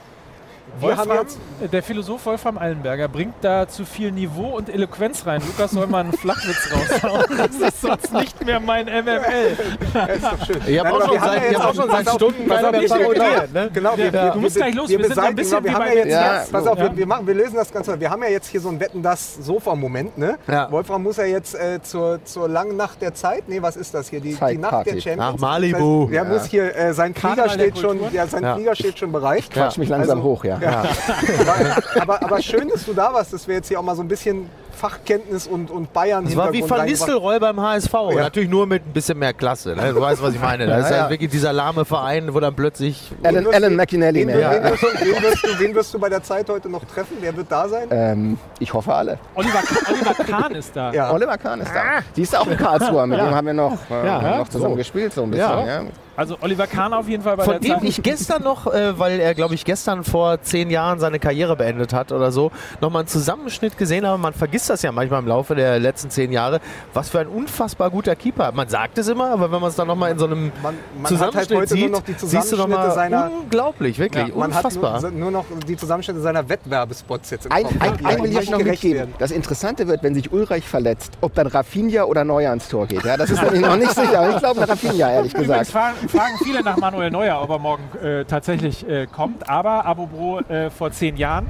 Wolfram, jetzt, der Philosoph Wolfram Allenberger bringt da zu viel Niveau und Eloquenz rein. Lukas soll mal einen Flachwitz raushauen. Das ist sonst nicht mehr mein MML. ja, ist doch schön. Ich habe auch schon wir haben seit, ja ich jetzt hab auch schon pass seit auf, Stunden auf, parodiert. Ne? Genau, wir, Ja. wir, Du musst wir, gleich los, Wir, wir sind ein bisschen wir wie bei ja jetzt, den Ja, jetzt, pass auf, Ja. wir, wir, machen, wir lösen das Ganze. Wir haben ja jetzt hier so ein Wetten das Sofa-Moment. Ne? Ja. Wolfram muss ja jetzt äh, zur, zur langen Nacht der Zeit. Nee, was ist das hier? Die, die. Nacht der Champions. Nach Malibu. Das heißt, er muss hier, äh, sein der steht schon, ja, sein Ja. Flieger steht schon bereit. Quatsch mich langsam Also- hoch, ja. Aber, aber schön, dass du da warst, dass wir jetzt hier auch mal so ein bisschen Fachkenntnis und, und Bayern Das war wie Van Nistelrooy beim HSV. Ja. Natürlich nur mit ein bisschen mehr Klasse. Ne? Du weißt, was ich meine. Das ist Ja, ja, ja. wirklich dieser lahme Verein, wo dann plötzlich. Alan, Alan McInally. Wen, Ne? wen, Ja. wirst du, wen, wirst du, wen wirst du bei der Zeit heute noch treffen? Wer wird da sein? Ähm, ich hoffe alle. Oliver, Oliver Kahn ist da. Ja. Oliver Kahn ist da. Die ist auch in Karlsruhe. Mit dem haben wir noch, äh, Ja. noch zusammen So. gespielt. So ein bisschen, Ja. ja. Also Oliver Kahn auf jeden Fall bei Von der dem Zeit. ich gestern noch, äh, weil er, glaube ich, gestern vor zehn Jahren seine Karriere beendet hat oder so, nochmal einen Zusammenschnitt gesehen habe. Man vergisst das ja manchmal im Laufe der letzten zehn Jahre, was für ein unfassbar guter Keeper. Man sagt es immer, aber wenn man es dann nochmal in so einem Man, man hat Zusammenschnitt halt heute sieht, nur noch die siehst du nochmal seiner. unglaublich, wirklich, Man unfassbar. hat nur, nur noch die Zusammenschnitte seiner Wettwerbespots jetzt im Ein, Kopf. ein, die ein will ich noch mitgeben. Das Interessante wird, wenn sich Ulreich verletzt, ob dann Rafinha oder Neuer ans Tor geht. Ja, das ist nämlich noch nicht sicher. Aber ich glaube Rafinha, ehrlich Übrigens gesagt. fragen, fragen viele nach Manuel Neuer, ob er morgen äh, tatsächlich äh, kommt. Aber Abobro äh, vor zehn Jahren,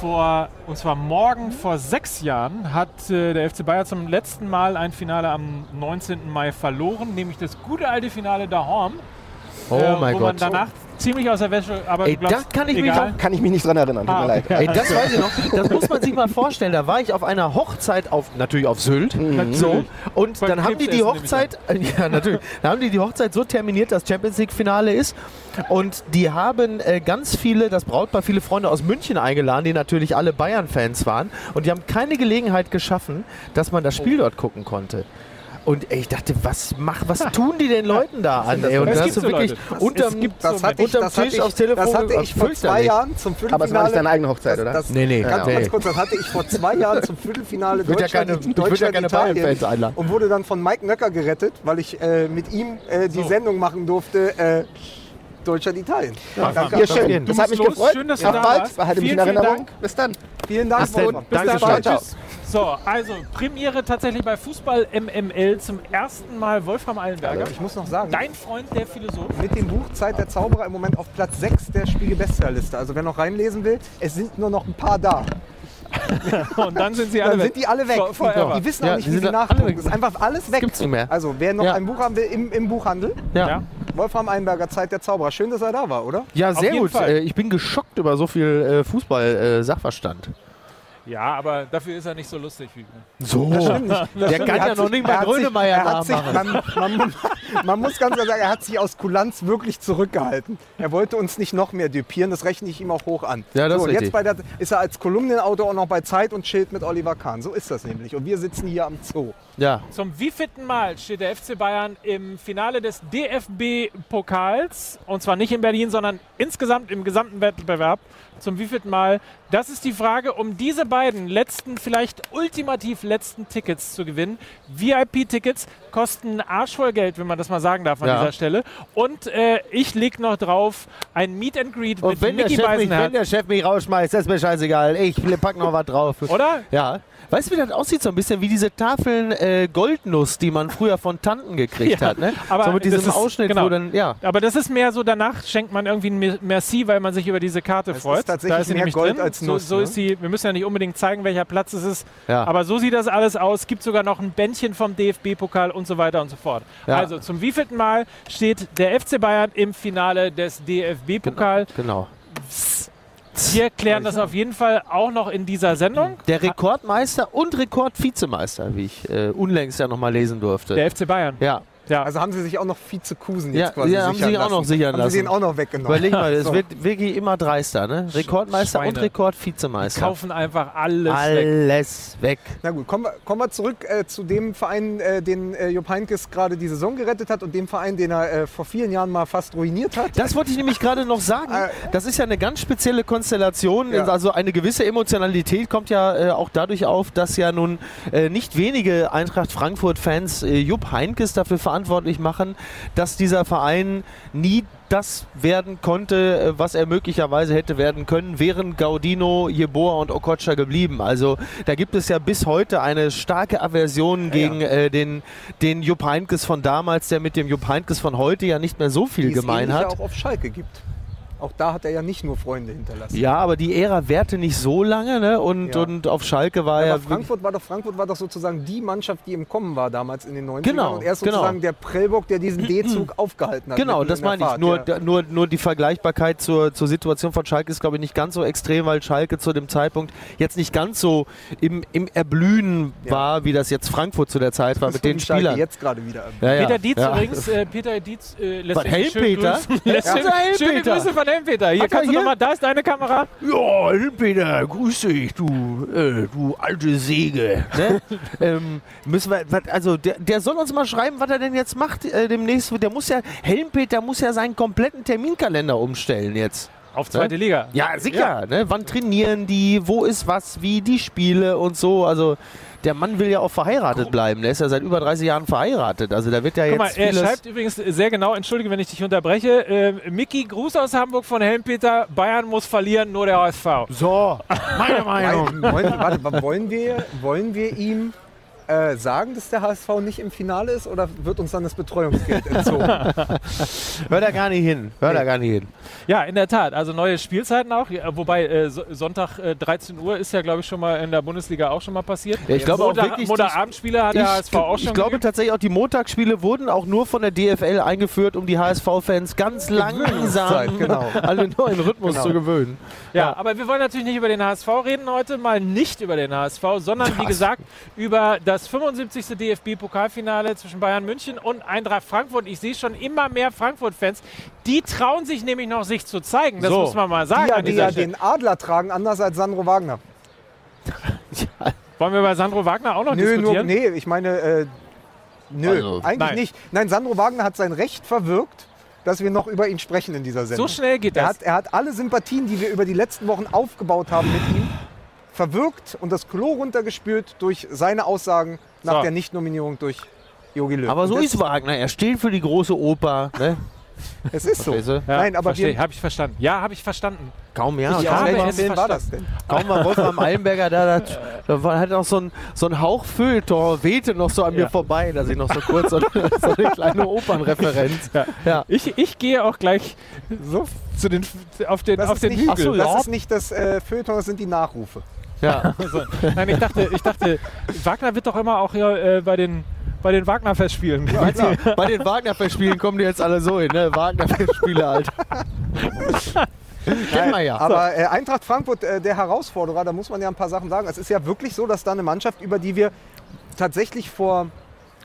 vor, und zwar morgen vor sechs Jahren, hat äh, der FC Bayern zum letzten Mal ein Finale am 19. Mai verloren, nämlich das gute alte Finale Dahorm. Oh äh, mein wo man Gott. danach ziemlich aus der Wäsche, aber Ey, glaubst, das kann ich mich auch- Kann ich mich nicht dran erinnern. Tut Ah, mir leid. okay. Ey, das weiß ich noch. Das muss man sich mal vorstellen. Da war ich auf einer Hochzeit auf natürlich auf Sylt. So und Beim dann haben die die Hochzeit, ja natürlich, dann haben die die Hochzeit so terminiert, dass Champions League Finale ist und die haben äh, ganz viele, das Brautpaar, viele Freunde aus München eingeladen, die natürlich alle Bayern-Fans waren und die haben keine Gelegenheit geschaffen, dass man das Spiel dort gucken konnte. Und ey, ich dachte, was mach, was tun die den Leuten da an? Ey? Und gibt hast du so wirklich Leute. unterm, Es gibt Das so hatte ich, unterm das hatte Tisch ich, aufs Telefon. das hatte ich vor zwei. Jahren zum Viertelfinale. Aber es war nicht deine eigene Hochzeit, oder? Das, Nee, nee. Ganz, Nee. ganz kurz, das hatte ich vor zwei Jahren zum Viertelfinale ja Deutschland, keine- ich würd ja keine Deutschland Italien einladen. und wurde dann von Mike Nöcker gerettet, weil ich äh, mit ihm äh, die Sendung machen durfte. Äh, Deutschland Italien. Danke. Ja, schön. Du Das hat mich los. gefreut. Schön, dass du Auf da bald. warst. Behalte mich in Erinnerung. Dank. Bis dann. Vielen Dank. Bis Danke, dann. ciao, ciao. Tschüss. So, also Premiere tatsächlich bei Fußball MML zum ersten Mal Wolfram Allenberger. Ich muss noch sagen, Dein Freund, der Philosoph. mit dem Buch Zeit der Zauberer im Moment auf Platz 6 der Spiegel-Bestsellerliste. Also wer noch reinlesen will, es sind nur noch ein paar da. Und dann sind sie alle Dann weg. sind die alle weg. For-. Die wissen Ja, auch nicht, die wie sie nachgucken. weg. Das ist einfach alles weg. gibt's nicht mehr. Also wer noch Ja. ein Buch haben will, im, im Buchhandel, Ja. Ja. Wolfram Einberger, Zeit der Zauberer. Schön, dass er da war, oder? Ja, sehr gut. Fall. Äh, Ich bin geschockt über so viel äh, Fußball-Sachverstand. Ja, aber dafür ist er nicht so lustig wie wir. so. Stimmt nicht. Der kann er ja noch nicht mal Grönemeyer er hat sich- nachmachen. man, man, man muss ganz klar sagen, er hat sich aus Kulanz wirklich zurückgehalten. Er wollte uns nicht noch mehr düpieren, das rechne ich ihm auch hoch an. Ja, das so, ist jetzt bei der, ist er als Kolumnenautor auch noch bei Zeit und chillt mit Oliver Kahn. So ist das nämlich. Und wir sitzen hier am Zoo. Ja. Zum wievielten Mal steht der FC Bayern im Finale des DFB-Pokals? Und zwar nicht in Berlin, sondern insgesamt im gesamten Wettbewerb. Zum wievielten Mal? Das ist die Frage, um diese beiden letzten, vielleicht ultimativ letzten Tickets zu gewinnen. VIP-Tickets kosten arschvoll Geld, wenn man das mal sagen darf an Ja. dieser Stelle. Und äh, ich leg noch drauf ein Meet and Greet Und mit wenn der, Mickey Chef mich, wenn der Chef mich rausschmeißt, das ist mir scheißegal. Ich pack noch was drauf. Oder? Ja. Weißt du, wie das aussieht? So ein bisschen wie diese Tafeln äh, Goldnuss, die man früher von Tanten gekriegt Ja, hat. Ne? aber so mit das diesem ist- Ausschnitt, genau. wo dann, ja. Aber das ist mehr so, danach schenkt man irgendwie ein Merci, weil man sich über diese Karte Es freut. ist tatsächlich da ist sie mehr nämlich Gold drin. als so, Nuss, so ne? ist sie. Wir müssen ja nicht unbedingt zeigen, welcher Platz es ist. Ja. Aber so sieht das alles aus. Gibt sogar noch ein Bändchen vom DFB-Pokal und so weiter und so fort. Ja. Also zum wievielten Mal steht der FC Bayern im Finale des DFB-Pokal? Genau. Wir klären das auf jeden Fall auch noch in dieser Sendung. Der Rekordmeister und Rekordvizemeister, wie ich äh, unlängst ja nochmal lesen durfte. Der FC Bayern. ja, Ja. Also haben sie sich auch noch Vizekusen Ja, jetzt quasi ja, haben sichern sie auch noch lassen. sichern haben sie den lassen. auch noch weggenommen. überleg mal, es So. wird wirklich immer dreister, ne? Rekordmeister und Schweine. Rekordvizemeister. kaufen einfach alles weg. Alles weg. Na gut, kommen wir, kommen wir zurück äh, zu dem Verein, äh, den äh, Jupp Heynckes gerade die Saison gerettet hat und dem Verein, den er äh, vor vielen Jahren mal fast ruiniert hat. Das wollte ich nämlich gerade noch sagen. Äh, Das ist ja eine ganz spezielle Konstellation. Ja. Also eine gewisse Emotionalität kommt ja äh, auch dadurch auf, dass ja nun äh, nicht wenige Eintracht Frankfurt-Fans äh, Jupp Heynckes dafür verantwortlich machen, dass dieser Verein nie das werden konnte, äh, was er möglicherweise hätte werden können, wären Gaudino, Jeboa und Okocha geblieben. Also da gibt es ja bis heute eine starke Aversion gegen Äh, den, den Jupp Heynckes von damals, der mit dem Jupp Heynckes von heute ja nicht mehr so viel die gemein hat. ja auch auf Schalke gibt. Auch da hat er ja nicht nur Freunde hinterlassen. Ja, aber die Ära währte nicht so lange, ne? Und, Ja. und auf Schalke war Aber ja. Frankfurt war doch Frankfurt war doch sozusagen die Mannschaft, die im Kommen war damals in den 90ern. Genau, und er ist genau. sozusagen der Prellbock, der diesen D-Zug aufgehalten hat. Genau, das meine ich. Fahrt, Nur, ja. nur, nur die Vergleichbarkeit zur, zur Situation von Schalke ist, glaube ich, nicht ganz so extrem, weil Schalke zu dem Zeitpunkt jetzt nicht ganz so im, im Erblühen Ja. war, wie das jetzt Frankfurt zu der Zeit war mit den Schalke Spielern. jetzt gerade wieder. Ja, ja. Peter Dietz ja. übrigens, äh, Peter Dietz äh, lässt schön Helmpeter? grüßen. Lässt Ja. schön, Unser schöne. Grüße von Helmpeter. Hier Hat kannst du hier? nochmal, da ist deine Kamera. Ja, Peter, grüß dich, du, äh, du alte Säge. Ne? ähm, müssen wir, also der, der soll uns mal schreiben, was er denn jetzt macht äh, demnächst. Der muss ja, Helmpeter muss ja seinen kompletten Terminkalender umstellen jetzt. Auf zweite Liga. Ja, sicher. Ne? Wann trainieren die? Wo ist was? Wie die Spiele und so. Also der Mann will ja auch verheiratet bleiben. Der ist ja seit über 30 Jahren verheiratet. Also da wird ja Guck mal, jetzt er vieles... schreibt übrigens sehr genau, entschuldige, wenn ich dich unterbreche. Äh, Mickey, Gruß aus Hamburg von Helmpeter. Bayern muss verlieren, nur der HSV. so, meine Meinung. Nein, wollen, warte, wollen, wir, wollen wir ihm äh, sagen, dass der HSV nicht im Finale ist oder wird uns dann das Betreuungsgeld entzogen? Hör da gar nicht hin. Hör da gar nicht hin. Ja, in der Tat. Also neue Spielzeiten auch. Ja, wobei äh, so, Sonntag äh, 13 Uhr ist ja, glaube ich, schon mal in der Bundesliga auch schon mal passiert. Ja, ich glaube auch Montag, wirklich, Montag die- Abendspiele hat der HSV auch schon ich glaube gegeben. tatsächlich auch, die Montagsspiele wurden auch nur von der DFL eingeführt, um die HSV-Fans ganz langsam Zeit, genau. an den neuen Rhythmus Genau. zu gewöhnen. Ja, aber wir wollen natürlich nicht über den HSV reden heute, mal nicht über den HSV, sondern wie gesagt über das 75. DFB-Pokalfinale zwischen Bayern München und Eintracht Frankfurt. Ich sehe schon immer mehr Frankfurt-Fans, die trauen sich nämlich noch, sich zu zeigen. Das So. muss man mal sagen. die ja, an die ja Stelle. den Adler tragen, anders als Sandro Wagner. Wollen wir bei Sandro Wagner auch noch Nö, nur, diskutieren? nee, ich meine, äh, nö, Also, eigentlich nein. nicht. Nein, Sandro Wagner hat sein Recht verwirkt, dass wir noch über ihn sprechen in dieser Sendung. So schnell geht Er das. hat, er hat alle Sympathien, die wir über die letzten Wochen aufgebaut haben mit ihm, verwirkt und das Klo runtergespült durch seine Aussagen nach So. der Nichtnominierung durch Jogi Löw. Aber so ist Wagner. Er steht für die große Oper. Ne? Es ist so. Ja, Nein, aber verstehe, habe ich verstanden. Ja, habe ich verstanden. Kaum ja. Ich kaum, war, wen war das denn? kaum war Wolfram Eilenberger da, da, da war, hat noch so ein, so ein Hauch Feuilleton, wehte noch so an Ja. mir vorbei, dass ich noch so kurz so, so eine kleine Opernreferenz. Ja. Ja. Ich, ich gehe auch gleich so zu den, auf den, Das auf ist den nicht, Hügel. Ach so, das ist nicht das äh, Feuilleton, das sind die Nachrufe. Ja. Also, nein, ich dachte, ich dachte, Wagner wird doch immer auch hier äh, bei den, bei den Wagner-Festspielen. Du, bei den Wagner-Festspielen kommen die jetzt alle so hin, ne? Wagner-Festspiele halt. Kennen wir ja. Aber äh, Eintracht Frankfurt, äh, der Herausforderer, da muss man ja ein paar Sachen sagen. Es ist ja wirklich so, dass da eine Mannschaft, über die wir tatsächlich vor,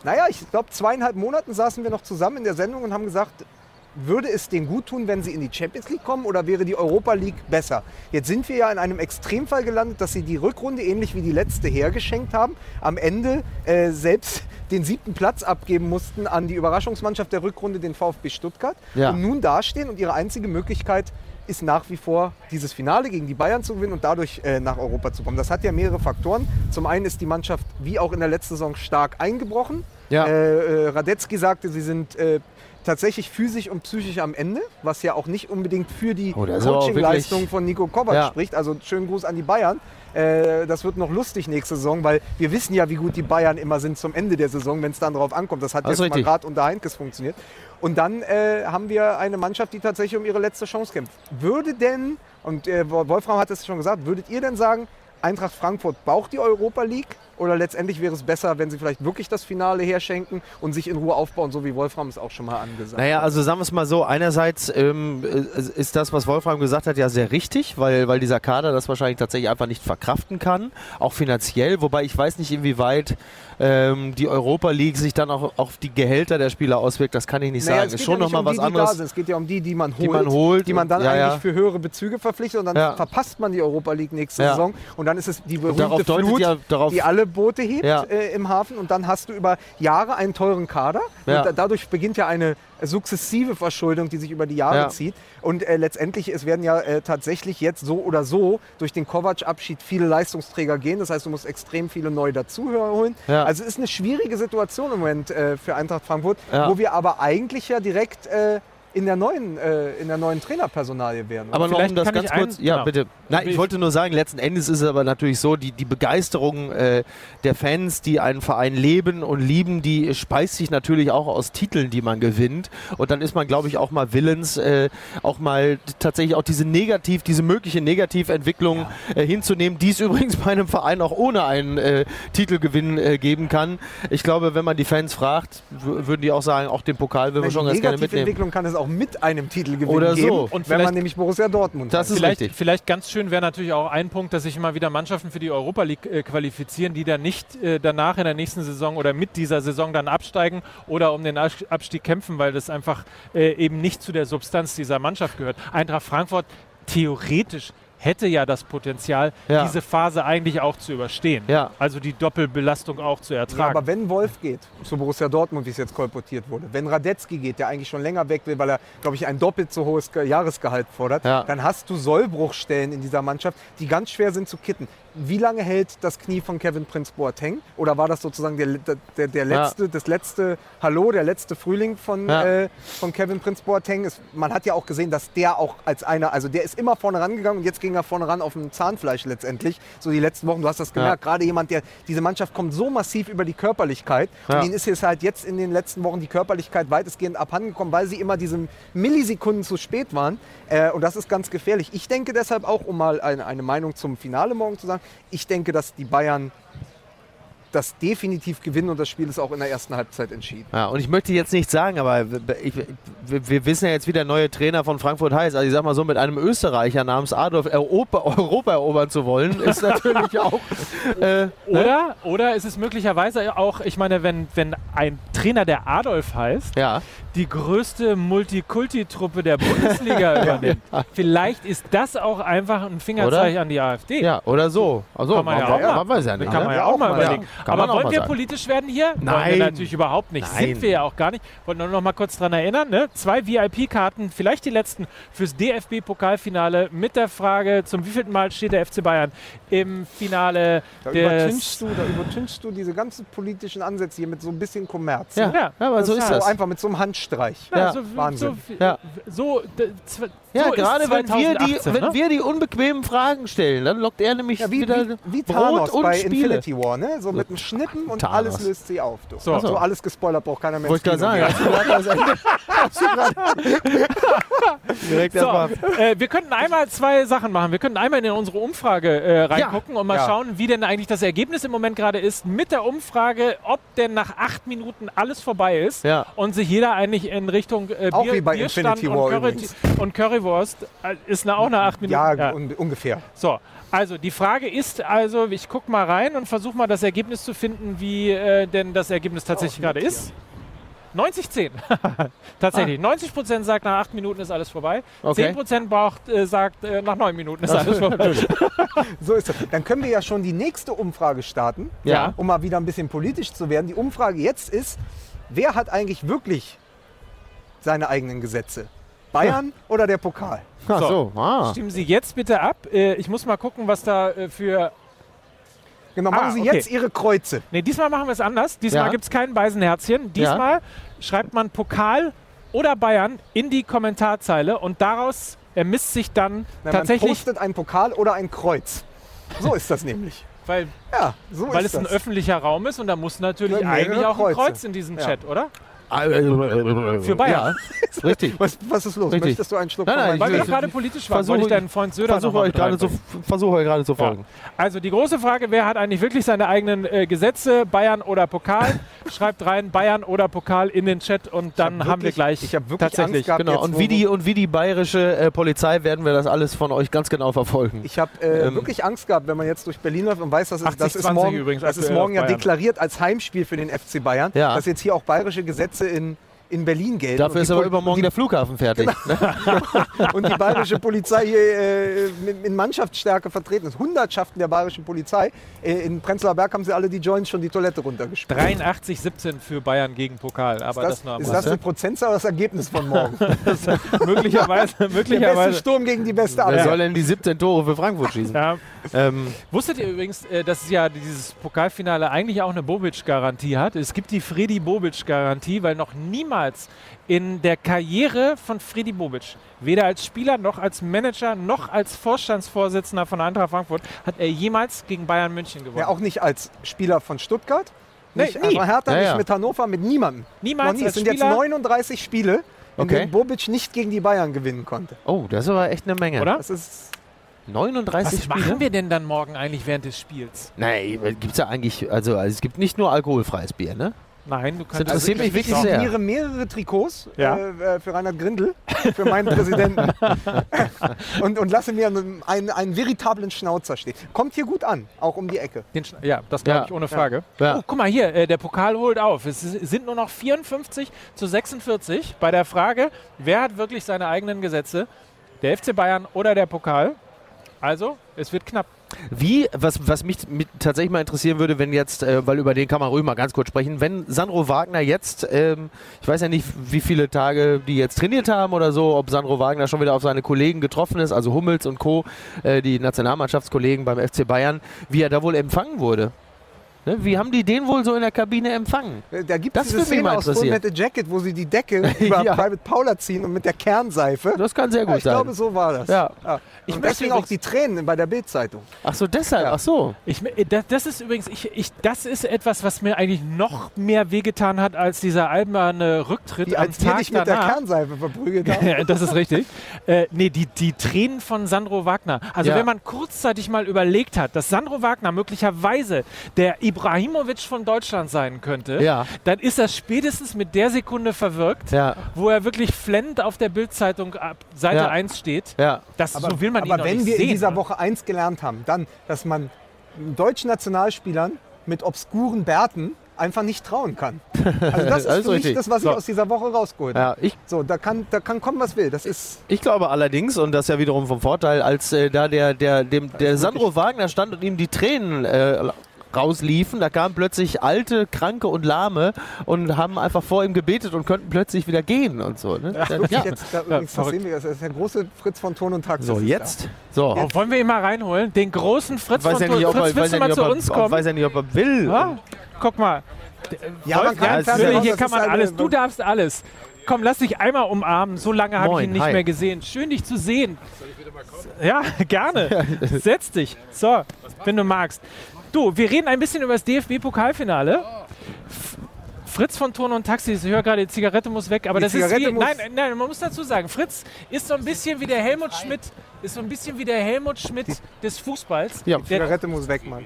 naja, ich glaube zweieinhalb Monaten saßen wir noch zusammen in der Sendung und haben gesagt, würde es denen gut tun, wenn sie in die Champions League kommen oder wäre die Europa League besser? Jetzt sind wir ja in einem Extremfall gelandet, dass sie die Rückrunde ähnlich wie die letzte hergeschenkt haben. Am Ende äh, selbst den siebten Platz abgeben mussten an die Überraschungsmannschaft der Rückrunde, den VfB Stuttgart. Ja. Und nun dastehen und ihre einzige Möglichkeit ist nach wie vor dieses Finale gegen die Bayern zu gewinnen und dadurch äh, nach Europa zu kommen. Das hat ja mehrere Faktoren. Zum einen ist die Mannschaft wie auch in der letzten Saison stark eingebrochen. Ja. Äh, äh, Radetzky sagte, sie sind äh, tatsächlich physisch und psychisch am Ende, was ja auch nicht unbedingt für die Oh, Coachingleistung von Nico Kovac Ja. spricht. Also schönen Gruß an die Bayern. Äh, das wird noch lustig nächste Saison, weil wir wissen ja, wie gut die Bayern immer sind zum Ende der Saison, wenn es dann drauf ankommt. Das hat Das jetzt mal gerade unter Heinkes funktioniert. Und dann äh, haben wir eine Mannschaft, die tatsächlich um ihre letzte Chance kämpft. Würde denn, und äh, Wolfram hat es schon gesagt, würdet ihr denn sagen, Eintracht Frankfurt braucht die Europa League Oder letztendlich wäre es besser, wenn sie vielleicht wirklich das Finale herschenken und sich in Ruhe aufbauen, so wie Wolfram es auch schon mal angesagt Naja, hat. also sagen wir es mal so, einerseits ähm, äh, ist das, was Wolfram gesagt hat, ja sehr richtig, weil, weil dieser Kader das wahrscheinlich tatsächlich einfach nicht verkraften kann, auch finanziell, wobei ich weiß nicht, inwieweit ähm, die Europa League sich dann auch auf die Gehälter der Spieler auswirkt, das kann ich nicht Naja, sagen. es Ist geht schon ja nochmal um was die, die anderes. sind. Es geht ja um die, die man holt, Die man holt die man dann ja, eigentlich für höhere Bezüge verpflichtet und dann verpasst man die Europa League nächste. Saison und dann ist es die berühmte Flut, ja- die alle Boote hebt Ja. äh, im Hafen und dann hast du über Jahre einen teuren Kader Ja. und da, dadurch beginnt ja eine sukzessive Verschuldung, die sich über die Jahre Ja. zieht und äh, letztendlich es werden ja äh, tatsächlich jetzt so oder so durch den Kovac-Abschied viele Leistungsträger gehen, das heißt du musst extrem viele neu dazuholen. Ja. Also es ist eine schwierige Situation im Moment äh, für Eintracht Frankfurt, wo wir aber eigentlich ja direkt äh, in der neuen, äh, in der neuen Trainerpersonalie wären. Aber noch um das ganz kurz, ein- ja genau. bitte. Nein, ich wollte nur sagen, letzten Endes ist es aber natürlich so, die, die Begeisterung äh, der Fans, die einen Verein leben und lieben, die speist sich natürlich auch aus Titeln, die man gewinnt. Und dann ist man, glaube ich, auch mal willens, äh, auch mal tatsächlich auch diese negativ, diese mögliche Negativentwicklung äh, hinzunehmen, die es übrigens bei einem Verein auch ohne einen äh, Titelgewinn äh, geben kann. Ich glaube, wenn man die Fans fragt, würden die auch sagen, auch den Pokal würden wir schon ganz gerne mitnehmen. Negativentwicklung kann es auch mit einem Titelgewinn Oder so. geben, Und wenn man nämlich Borussia Dortmund Das ist Vielleicht, richtig. vielleicht ganz schön wäre natürlich auch ein Punkt, dass sich immer wieder Mannschaften für die Europa League äh, qualifizieren, die dann nicht äh, danach in der nächsten Saison oder mit dieser Saison dann absteigen oder um den Abs- Abstieg kämpfen, weil das einfach äh, eben nicht zu der Substanz dieser Mannschaft gehört. Eintracht Frankfurt theoretisch hätte ja das Potenzial, Ja. diese Phase eigentlich auch zu überstehen. Ja. Also die Doppelbelastung auch zu Ja, ertragen. aber wenn Wolf geht zu Borussia Dortmund, wie es jetzt kolportiert wurde, wenn Radetzky geht, der eigentlich schon länger weg will, weil er, glaube ich, ein doppelt so hohes Ge- Jahresgehalt fordert, Ja. dann hast du Sollbruchstellen in dieser Mannschaft, die ganz schwer sind zu kitten. Wie lange hält das Knie von Kevin Prince Boateng? Oder war das sozusagen der, der, der Ja. letzte, das letzte Hallo, der letzte Frühling von, Ja. äh, von Kevin Prince Boateng? Es, man hat ja auch gesehen, dass der auch als einer, also der ist immer vorne rangegangen und jetzt ging er vorne ran auf dem Zahnfleisch letztendlich. So die letzten Wochen, du hast das gemerkt, gerade jemand, der, diese Mannschaft kommt so massiv über die Körperlichkeit Ja. und ihnen ist jetzt halt jetzt in den letzten Wochen die Körperlichkeit weitestgehend abhandengekommen, weil sie immer diese Millisekunden zu spät waren. Äh, und das ist ganz gefährlich. Ich denke deshalb auch, um mal eine, eine Meinung zum Finale morgen zu sagen, ich denke, dass die Bayern das definitiv gewinnen und das Spiel ist auch in der ersten Halbzeit entschieden. Ja, und ich möchte jetzt nicht sagen, aber ich, wir, wir wissen ja jetzt, wie der neue Trainer von Frankfurt heißt. Also ich sag mal so, mit einem Österreicher namens Adolf Europa, Europa erobern zu wollen, ist natürlich auch. Äh, ne? oder, oder ist es möglicherweise auch, ich meine, wenn, wenn ein Trainer, der Adolf heißt, Ja, die größte Multikulti-Truppe der Bundesliga übernimmt. Vielleicht ist das auch einfach ein Fingerzeichen an die AfD. ja, oder so. Also, Kann man ja auch man, mal. man weiß ja nicht. kann ne? man ja Ja, auch mal überlegen. Kann Aber wollen wir sagen. politisch werden hier? Wollen Nein. wir natürlich überhaupt nicht. Nein. Sind wir ja auch gar nicht. Wollte nur noch mal kurz daran erinnern. Ne? Zwei VIP-Karten, vielleicht die letzten fürs DFB-Pokalfinale mit der Frage, zum wievielten Mal steht der FC Bayern im Finale Da des... übertünchst, du, da übertünchst du diese ganzen politischen Ansätze hier mit so ein bisschen Kommerz. Ja, ne? ja, aber so ist so das. einfach mit so einem Handstreich. Ja, Ja, so, Wahnsinn. So, Ja. so, Ja, so ist gerade wenn wir, die, 2018, wenn ne? wir die unbequemen Fragen stellen, dann lockt er nämlich Ja, wie, wieder wie, wie Brot Thanos und bei Spiele. Infinity War, ne? So mit einem Schnippen und Thanos. alles löst sie auf. Du. So. So, alles gespoilert, braucht keiner mehr. Wollte ich gerade sagen. Hast du gerade direkt So, äh, wir könnten einmal zwei Sachen machen. Wir könnten einmal in unsere Umfrage äh, reingucken und mal Ja. schauen, wie denn eigentlich das Ergebnis im Moment gerade ist mit der Umfrage, ob denn nach acht Minuten alles vorbei ist Ja. und sich jeder eigentlich in Richtung äh, Auch Bier, wie bei Bierstand Infinity und, War Curry, übrigens. und Currywurst äh, ist na, auch nach acht Minuten. Ja, un ungefähr. So, also die Frage ist also, ich gucke mal rein und versuche mal das Ergebnis zu finden, wie äh, denn das Ergebnis tatsächlich Auch gerade ist. 90-10. Tatsächlich. 90% sagt, nach 8 Minuten ist alles vorbei. Okay. 10% braucht, äh, sagt, äh, nach 9 Minuten ist alles vorbei. So ist das. Dann können wir ja schon die nächste Umfrage starten, Ja. um mal wieder ein bisschen politisch zu werden. Die Umfrage jetzt ist, wer hat eigentlich wirklich seine eigenen Gesetze? Bayern oder der Pokal? Ach So. so, ah. Stimmen Sie jetzt bitte ab. Äh, ich muss mal gucken, was da äh, für. Genau, machen Ah, Sie okay. jetzt Ihre Kreuze. Ne, diesmal machen wir es anders. Diesmal Ja. gibt es kein Beisenherzchen. Diesmal schreibt man Pokal oder Bayern in die Kommentarzeile und daraus ermisst sich dann Nein, man tatsächlich, postet einen Pokal oder ein Kreuz. So ist das nämlich. weil, Ja, so weil ist es ein das. öffentlicher Raum ist und da muss natürlich Ja, eigentlich auch ein Kreuze. Kreuz in diesem Ja. Chat, oder? Für Bayern. Ja, richtig. Was, was ist los? Richtig. Möchtest du einen Schluck Nein, nein, Weil wir gerade politisch waren, versuche- ich deinen Freund Söder Versuche euch, gerade zu, versuche euch gerade zu folgen. Ja. Also die große Frage, wer hat eigentlich wirklich seine eigenen äh, Gesetze, Bayern oder Pokal? Schreibt rein Bayern oder Pokal in den Chat und dann hab haben wir wirklich- gleich ich hab wirklich Angst tatsächlich. gehabt, Genau, und wie, die, und wie die bayerische äh, Polizei werden wir das alles von euch ganz genau verfolgen. Ich habe äh, Ähm, wirklich Angst gehabt, wenn man jetzt durch Berlin läuft und weiß, dass es, das ist 80-20 morgen, übrigens das ist morgen ja deklariert als Heimspiel für den FC Bayern, Ja. dass jetzt hier auch bayerische Gesetze in, in Berlin gelten. Dafür ist aber Pol- übermorgen der Flughafen fertig. Die, und die bayerische Polizei hier äh, mit, in Mannschaftsstärke vertreten ist. Hundertschaften der bayerischen Polizei. Äh, in Prenzlauer Berg haben sie alle die Joints schon die Toilette runtergespielt. 83-17 für Bayern gegen Pokal, aber das, Das, nur am ist das die Prozentzahl oder das Ergebnis von morgen? möglicherweise, Der beste möglicherweise. Sturm gegen die beste Wer Abwehr. soll denn die 17 Tore für Frankfurt schießen? Ja. Ähm, Wusstet ihr übrigens, äh, dass es ja dieses Pokalfinale eigentlich auch eine Bobic-Garantie hat? Es gibt die Freddy Bobic-Garantie, weil noch niemals in der Karriere von Freddy Bobic, weder als Spieler noch als Manager noch als Vorstandsvorsitzender von Eintracht Frankfurt, hat er jemals gegen Bayern München gewonnen. Ja, auch nicht als Spieler von Stuttgart. Nee, Nicht, nie. also Hertha, Ja, nicht ja. mit Hannover, mit niemandem. Niemals nie. Es als sind jetzt Spieler, 39 Spiele, in Okay. denen Bobic nicht gegen die Bayern gewinnen konnte. oh, das ist aber echt eine Menge. oder? Das ist 39 Was Spiele? machen wir denn dann morgen eigentlich während des Spiels? Nein, gibt es ja eigentlich, also, also es gibt nicht nur alkoholfreies Bier, ne? Nein, du kannst. interessiert mich wirklich ich signiere mehrere Trikots Ja. äh, äh, für Reinhard Grindel, für meinen Präsidenten. und, und lasse mir einen, einen, einen veritablen Schnauzer stehen. Kommt hier gut an, auch um die Ecke. Ja, das glaube Ja. ich ohne Frage. Ja. Oh, guck mal hier, äh, der Pokal holt auf. Es sind nur noch 54 zu 46 bei der Frage, wer hat wirklich seine eigenen Gesetze? Der FC Bayern oder der Pokal? Also, es wird knapp. Wie, was, was mich mit, tatsächlich mal interessieren würde, wenn jetzt, äh, weil über den kann man ruhig mal ganz kurz sprechen, wenn Sandro Wagner jetzt, ähm, ich weiß ja nicht, wie viele Tage die jetzt trainiert haben oder so, ob Sandro Wagner schon wieder auf seine Kollegen getroffen ist, also Hummels und Co., äh, die Nationalmannschaftskollegen beim FC Bayern, wie er da wohl empfangen wurde. Ne? Wie haben die den wohl so in der Kabine empfangen? Äh, Da gibt Das es diese Szene aus Full. Metal Jacket, wo sie die Decke über Ja. Private Paula ziehen und mit der Kernseife. Das kann sehr Ja, gut ich sein. glaube, so war das. Ja. Ich und möchte deswegen auch die Tränen bei der Bildzeitung. Ach so, deshalb, Ja. ach so. Ich, äh, das, das ist übrigens, ich, ich, das ist etwas, was mir eigentlich noch mehr wehgetan hat als dieser alberne Rücktritt Die am als Tag dich mit der danach. Kernseife verprügelt haben. Ja, das ist richtig. Äh, nee, die, die Tränen von Sandro Wagner. Also Ja. wenn man kurzzeitig mal überlegt hat, dass Sandro Wagner möglicherweise der Ibrahimovic von Deutschland sein könnte, Ja. dann ist das spätestens mit der Sekunde verwirkt, Ja, wo er wirklich flennend auf der Bildzeitung ab Seite Ja. 1 steht. ja. Das, so will man ihn aber wenn nicht wir sehen. in dieser ne? Woche eins gelernt haben, dann, dass man deutschen Nationalspielern mit obskuren Bärten einfach nicht trauen kann. Also das ist Alles für mich richtig. das, was So. ich aus dieser Woche rausgeholt habe. ja ich, So, da kann, da kann kommen, was will. Das ist Ich glaube allerdings, und das ist ja wiederum vom Vorteil, als äh, da der, der, dem, der Sandro Wagner stand und ihm die Tränen äh, rausliefen, da kamen plötzlich alte, kranke und lahme und haben einfach vor ihm gebetet und könnten plötzlich wieder gehen und so. Ne? Ja, wirklich jetzt, da, übrigens, das sehen wir, das ist der große Fritz von Ton und Taxis. So, ist jetzt. So. Oh, wollen wir ihn mal reinholen? Den großen Fritz Weiß von ja nicht, ob Fritz, er, weiß willst du ja mal nicht, zu ob er, uns kommen? weiß ja nicht, ob er will. Ja, guck mal. Ja, man Wolf, kann ganz Fernseher ehrlich, raus, hier kann man alles. Du darfst alles. Komm, lass dich einmal umarmen. So lange habe ich ihn nicht hi. mehr gesehen. Schön, dich zu sehen. Ja, gerne. Setz dich. So, wenn du magst. Du, wir reden ein bisschen über das DFB-Pokalfinale. F- Fritz von Ton und Taxi, ich höre gerade, die Zigarette muss weg, aber Die das ist Zigarette wie, muss- nein, nein, man muss dazu sagen, Fritz ist so ein bisschen wie der Helmut Schmidt, ist so ein bisschen wie der Helmut Schmidt des Fußballs. Ja. Die Zigarette muss weg, Mann.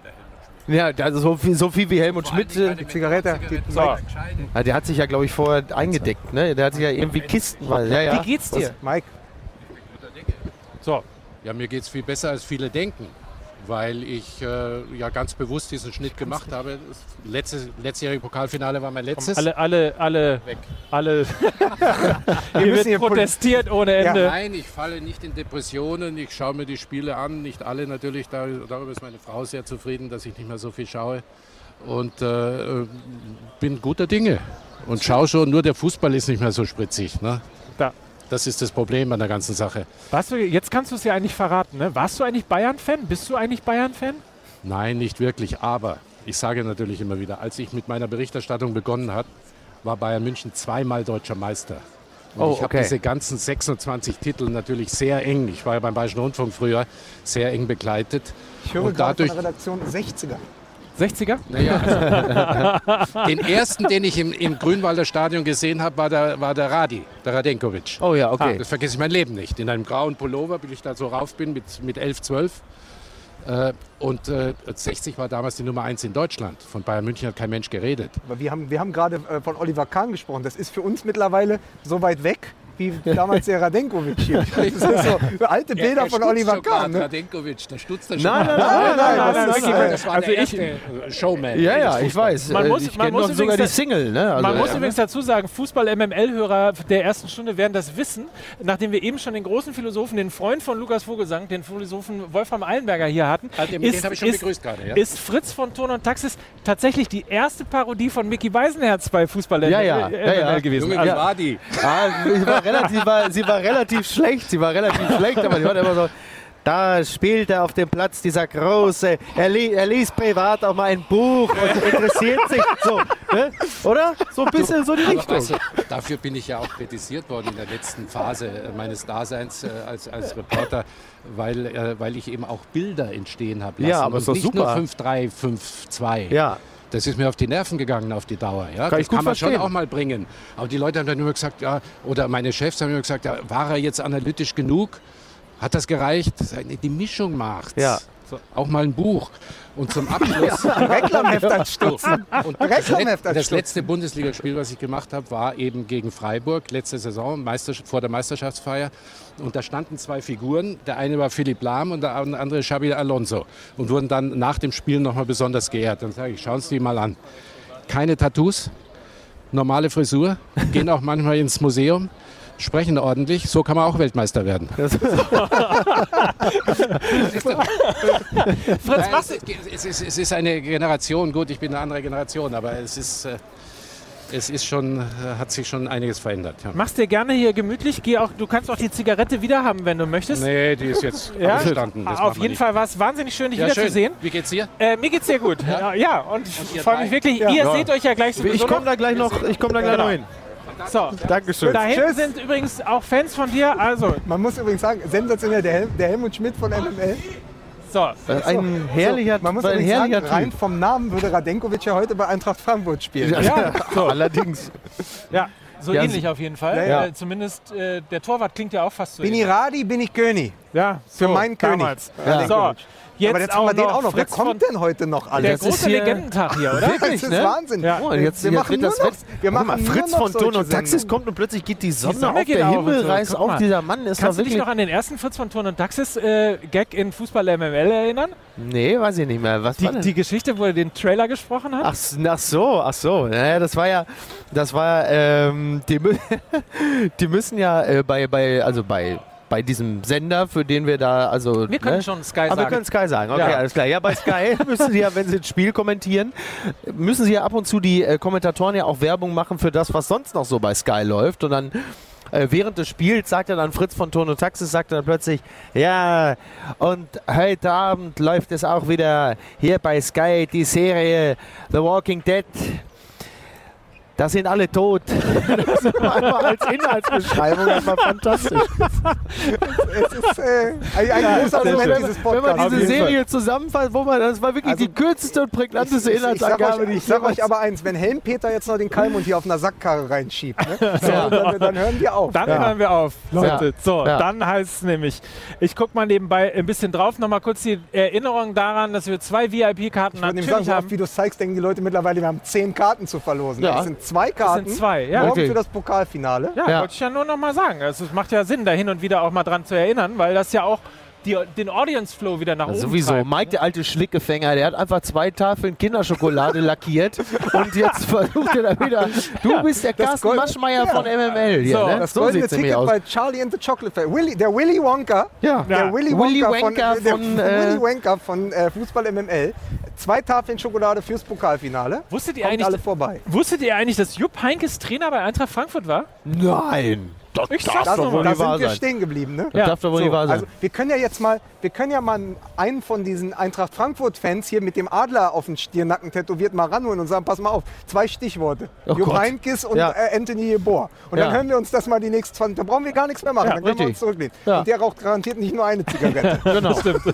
Ja, also so viel, so viel wie Helmut Schmidt, äh, Die Zigarette, die, so, ja, der hat sich ja, glaube ich, vorher eingedeckt. Ne? Der hat sich ja irgendwie Kisten. Ja, wie ja. geht's dir? Mike, So, Ja, mir geht es viel besser, als viele denken, weil ich äh, ja ganz bewusst diesen Schnitt gemacht habe. Das letzte, letztjährige Pokalfinale war mein letztes. alle, alle, alle, Weg. alle. hier müssen wird hier protestiert ohne Ende. Nein, ich falle nicht in Depressionen. Ich schaue mir die Spiele an. Nicht alle natürlich. Da, darüber ist meine Frau sehr zufrieden, dass ich nicht mehr so viel schaue. Und äh, äh, bin guter Dinge. Und schaue schon, nur der Fußball ist nicht mehr so spritzig. Ne? Da. Das ist das Problem an der ganzen Sache. Warst du, jetzt kannst du es ja eigentlich verraten, ne? Warst du eigentlich Bayern-Fan? Bist du eigentlich Bayern-Fan? Nein, nicht wirklich. Aber ich sage natürlich immer wieder, als ich mit meiner Berichterstattung begonnen habe, war Bayern München zweimal deutscher Meister. Und Oh, ich habe okay. diese ganzen 26 Titel natürlich sehr eng, ich war ja beim Bayerischen Rundfunk früher, sehr eng begleitet. ich höre Und gerade von dadurch- der Redaktion 60er. 60er? Naja, also, den ersten, den ich im, im Grünwalder Stadion gesehen habe, war der, war der Radi, der Radenkovic. Oh ja, okay. Das vergesse ich mein Leben nicht. In einem grauen Pullover, bis ich da so rauf bin, mit, mit 11, 12. Äh, und äh, 60 war damals die Nummer 1 in Deutschland. Von Bayern München hat kein Mensch geredet. Aber wir haben, wir haben gerade äh, von Oliver Kahn gesprochen. Das ist für uns mittlerweile so weit weg, wie damals der Radenkovic hier. Das ist so alte Bilder Er von Oliver Kahn. Ne? Radenkovic, der stutzt da schon. Nein, nein, Nein, nein, nein, das nein, ist, äh, Das war Also der ich- echte äh, Showman. Ja, ja, ich weiß. Man Äh, muss- ich man muss sogar die übrigens- Single. Ne? Also, Man muss ja. übrigens dazu sagen, Fußball-MML-Hörer der ersten Stunde werden das wissen, nachdem wir eben schon den großen Philosophen, den Freund von Lukas Vogelsang, den Philosophen Wolfram Eilenberger hier hatten, Ah, den- den hab ich schon begrüßt gerade, ja. ist Fritz von Ton und Taxis tatsächlich die erste Parodie von Mickey Beisenherz bei Fußball-MML Ja, ja, ja, ja. gewesen. Junge, Also, wie war die? Ah, relativ, sie, war, sie war relativ schlecht, sie war relativ schlecht, aber die war immer so. Da spielt er auf dem Platz dieser große, er, li er liest privat auch mal ein Buch und interessiert sich so, ne? oder? So ein bisschen so die Richtung. weißt du, dafür bin ich ja auch kritisiert worden in der letzten Phase äh, meines Daseins äh, als, als Reporter, weil, äh, weil ich eben auch Bilder entstehen habe lassen. Ja, aber und ist doch nicht super. nur 5-3, 5-2. Ja, Das ist mir auf die Nerven gegangen auf die Dauer. Ja? Kann das kann man verstehen. schon auch mal bringen. Aber die Leute haben dann immer gesagt, ja, oder meine Chefs haben immer gesagt, ja, war er jetzt analytisch genug? Hat das gereicht? Die Mischung macht's. Ja. So, auch mal ein Buch. Und zum Abschluss. Reklamheft als Stutzen. Und das, Reklamheft das Stutzen. letzte Bundesligaspiel, was ich gemacht habe, war eben gegen Freiburg, letzte Saison, Meister, vor der Meisterschaftsfeier. Und da standen zwei Figuren. Der eine war Philipp Lahm und der andere Xabi Alonso. Und wurden dann nach dem Spiel nochmal besonders geehrt. Dann sage ich, schauen Sie die mal an. Keine Tattoos, normale Frisur, gehen auch manchmal ins Museum. Sprechen ordentlich, so kann man auch Weltmeister werden. Fritz, machst es, es, ist, es ist eine Generation, gut, ich bin eine andere Generation, aber es ist, äh, es ist schon, äh, hat sich schon einiges verändert. Ja. Machst dir gerne hier gemütlich. Geh auch, du kannst auch die Zigarette wieder haben, wenn du möchtest. Nee, die ist jetzt Ja? abgestanden. das Auf jeden nicht. Fall war es wahnsinnig schön, dich Ja, schön. wiederzusehen. Wie geht's dir? Äh, mir geht's sehr gut. Ja, ja und ich ihr freue mich wirklich. Ja. Ihr Ja. seht euch ja gleich sowieso ich komme da gleich noch, ich komme da gleich noch hin. So, Dankeschön. da hinten Tschüss. sind übrigens auch Fans von dir. Also, Man muss übrigens sagen, sensationell, der, Hel der Helmut Schmidt von MML. so. Ein herrlicher, Man muss ein übrigens sagen, herrlicher rein Typ. vom Namen würde Radenkovic ja heute bei Eintracht Frankfurt spielen. Ja, allerdings. Ja, so Ja, ähnlich auf jeden Fall. Ja, ja. Äh, zumindest äh, der Torwart klingt ja auch fast so. Bin ich ähnlich. Radi, bin ich König. Ja, Für so, meinen König. damals. Ja. So, jetzt Aber jetzt haben wir den auch noch. Wer Fritz kommt von, denn heute noch Der alles? Das ist große Legendentag hier, oder? Das ist ne? Wahnsinn. Ja. Oh, jetzt wir machen das noch, wir machen mal, Fritz von Ton und Taxis kommt und plötzlich geht die Sonne, Sonne auf, geht der Himmel so. reißt auf. Dieser Mann ist Kannst du dich wirklich... noch an den ersten Fritz von Turn und Taxis äh, Gag in Fußball MML erinnern? Nee, weiß ich nicht mehr. Was Die, war denn? die Geschichte, wo er den Trailer gesprochen hat? Ach, ach so, ach so. Naja, das war ja, das war, ähm, die, die müssen ja äh, bei, bei, also bei, bei diesem Sender, für den wir da, also. wir können ne? schon Sky wir sagen. können Sky sagen, okay, Ja. alles klar. Ja, bei Sky müssen sie ja, wenn sie ein Spiel kommentieren, müssen sie ja ab und zu die äh, Kommentatoren ja auch Werbung machen für das, was sonst noch so bei Sky läuft. Und dann äh, während des Spiels sagt er dann Fritz von Ton und Taxis, sagt er dann plötzlich, ja, und heute Abend läuft es auch wieder hier bei Sky die Serie The Walking Dead. Da sind alle tot. Das war einfach als Inhaltsbeschreibung einfach fantastisch. Es ist äh, ein, ein großer Also, Moment wenn, dieses wenn Podcasts. man Auf diese. Serie zusammenfasst, wo man, das war wirklich Also, die kürzeste und prägnanteste Ich, ich, ich sag Inhaltsangabe, euch, die ich sag euch aber eins, wenn Helmpeter jetzt noch den Kalmund hier auf einer Sackkarre reinschiebt, ne? so, dann, dann hören wir auf. Dann Ja. hören wir auf, Leute. Ja. So, Ja. dann heißt es nämlich, ich gucke mal nebenbei ein bisschen drauf, nochmal kurz die Erinnerung daran, dass wir zwei VIP-Karten natürlich sagen, haben. wie du es zeigst, denken die Leute mittlerweile, wir haben zehn Karten zu verlosen. Ja. Es sind zwei Karten. sind zwei, ja. Morgen Okay. für das Pokalfinale. Ja, Ja. wollte ich ja nur noch mal sagen. Also, es macht ja Sinn, da hin und wieder auch mal dran zu erinnern, weil das ja auch die, den Audience Flow wieder nach oben Sowieso. treibt. Mike, der alte Schlickefänger, der hat einfach zwei Tafeln Kinderschokolade lackiert und jetzt versucht er da wieder. Du bist der Carsten Gold- Maschmeyer ja. von MML. Hier, So, ne? Das so goldene Ticket aus. bei Charlie and the Chocolate Factory. Willy, der Willy Wonka. Ja. Der Willy Wonka, Wonka von, der von, äh, Willy Wonka von äh, Fußball MML. Zwei Tafeln Schokolade fürs Pokalfinale. Wusstet ihr, Kommt eigentlich, alle vorbei. wusstet ihr eigentlich, dass Jupp Heinkes Trainer bei Eintracht Frankfurt war? Nein. Das Ich darf doch wohl. Da sind wir sein. stehen geblieben, ne? Das Ja, darf doch wohl nicht wahr sein. Also wir können ja jetzt mal, wir können ja mal einen von diesen Eintracht Frankfurt Fans hier mit dem Adler auf den Stirnacken tätowiert mal ranholen und sagen, pass mal auf, zwei Stichworte. Oh Jupp Gott. Heinkes und Ja. äh, Anthony Jeboer. Und Ja. dann hören wir uns das mal die nächsten 20, da brauchen wir gar nichts mehr machen, Ja, dann können wir richtig. uns zurücklehnen. Ja. Und der raucht garantiert nicht nur eine Zigarette. genau. Stimmt.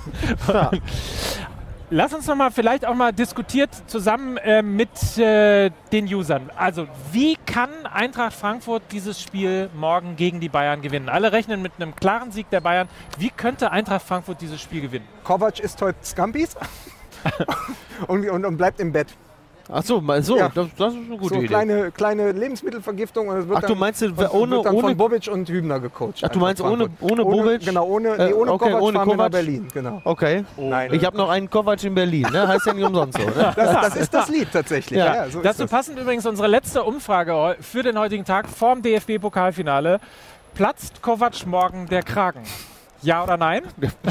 Lass uns noch mal vielleicht auch mal diskutiert zusammen äh, mit äh, den Usern. Also, wie kann Eintracht Frankfurt dieses Spiel morgen gegen die Bayern gewinnen? Alle rechnen mit einem klaren Sieg der Bayern. Wie könnte Eintracht Frankfurt dieses Spiel gewinnen? Kovac isst heute Scampis und, und, und bleibt im Bett. Ach so, mal so, Ja. das, das ist eine gute so Idee. kleine, kleine Lebensmittelvergiftung. Und es wird Ach, du dann, meinst, du, es ohne, wird dann ohne von Bobic und Hübner gecoacht. Ach, du meinst ohne- Frankfurt. ohne Bobic? Genau, ohne, Äh, nee, ohne okay, Kovac ohne fahren wir nach Kovac. Berlin. Genau. Okay. Nein, Ich habe noch einen Kovac in Berlin, ne? Heißt ja nicht umsonst so, ne? das, das ist das Lied tatsächlich. Ja. Ja, so ist Dazu das. passend übrigens unsere letzte Umfrage für den heutigen Tag vorm DFB-Pokalfinale. Platzt Kovac morgen der Kragen? Ja oder nein?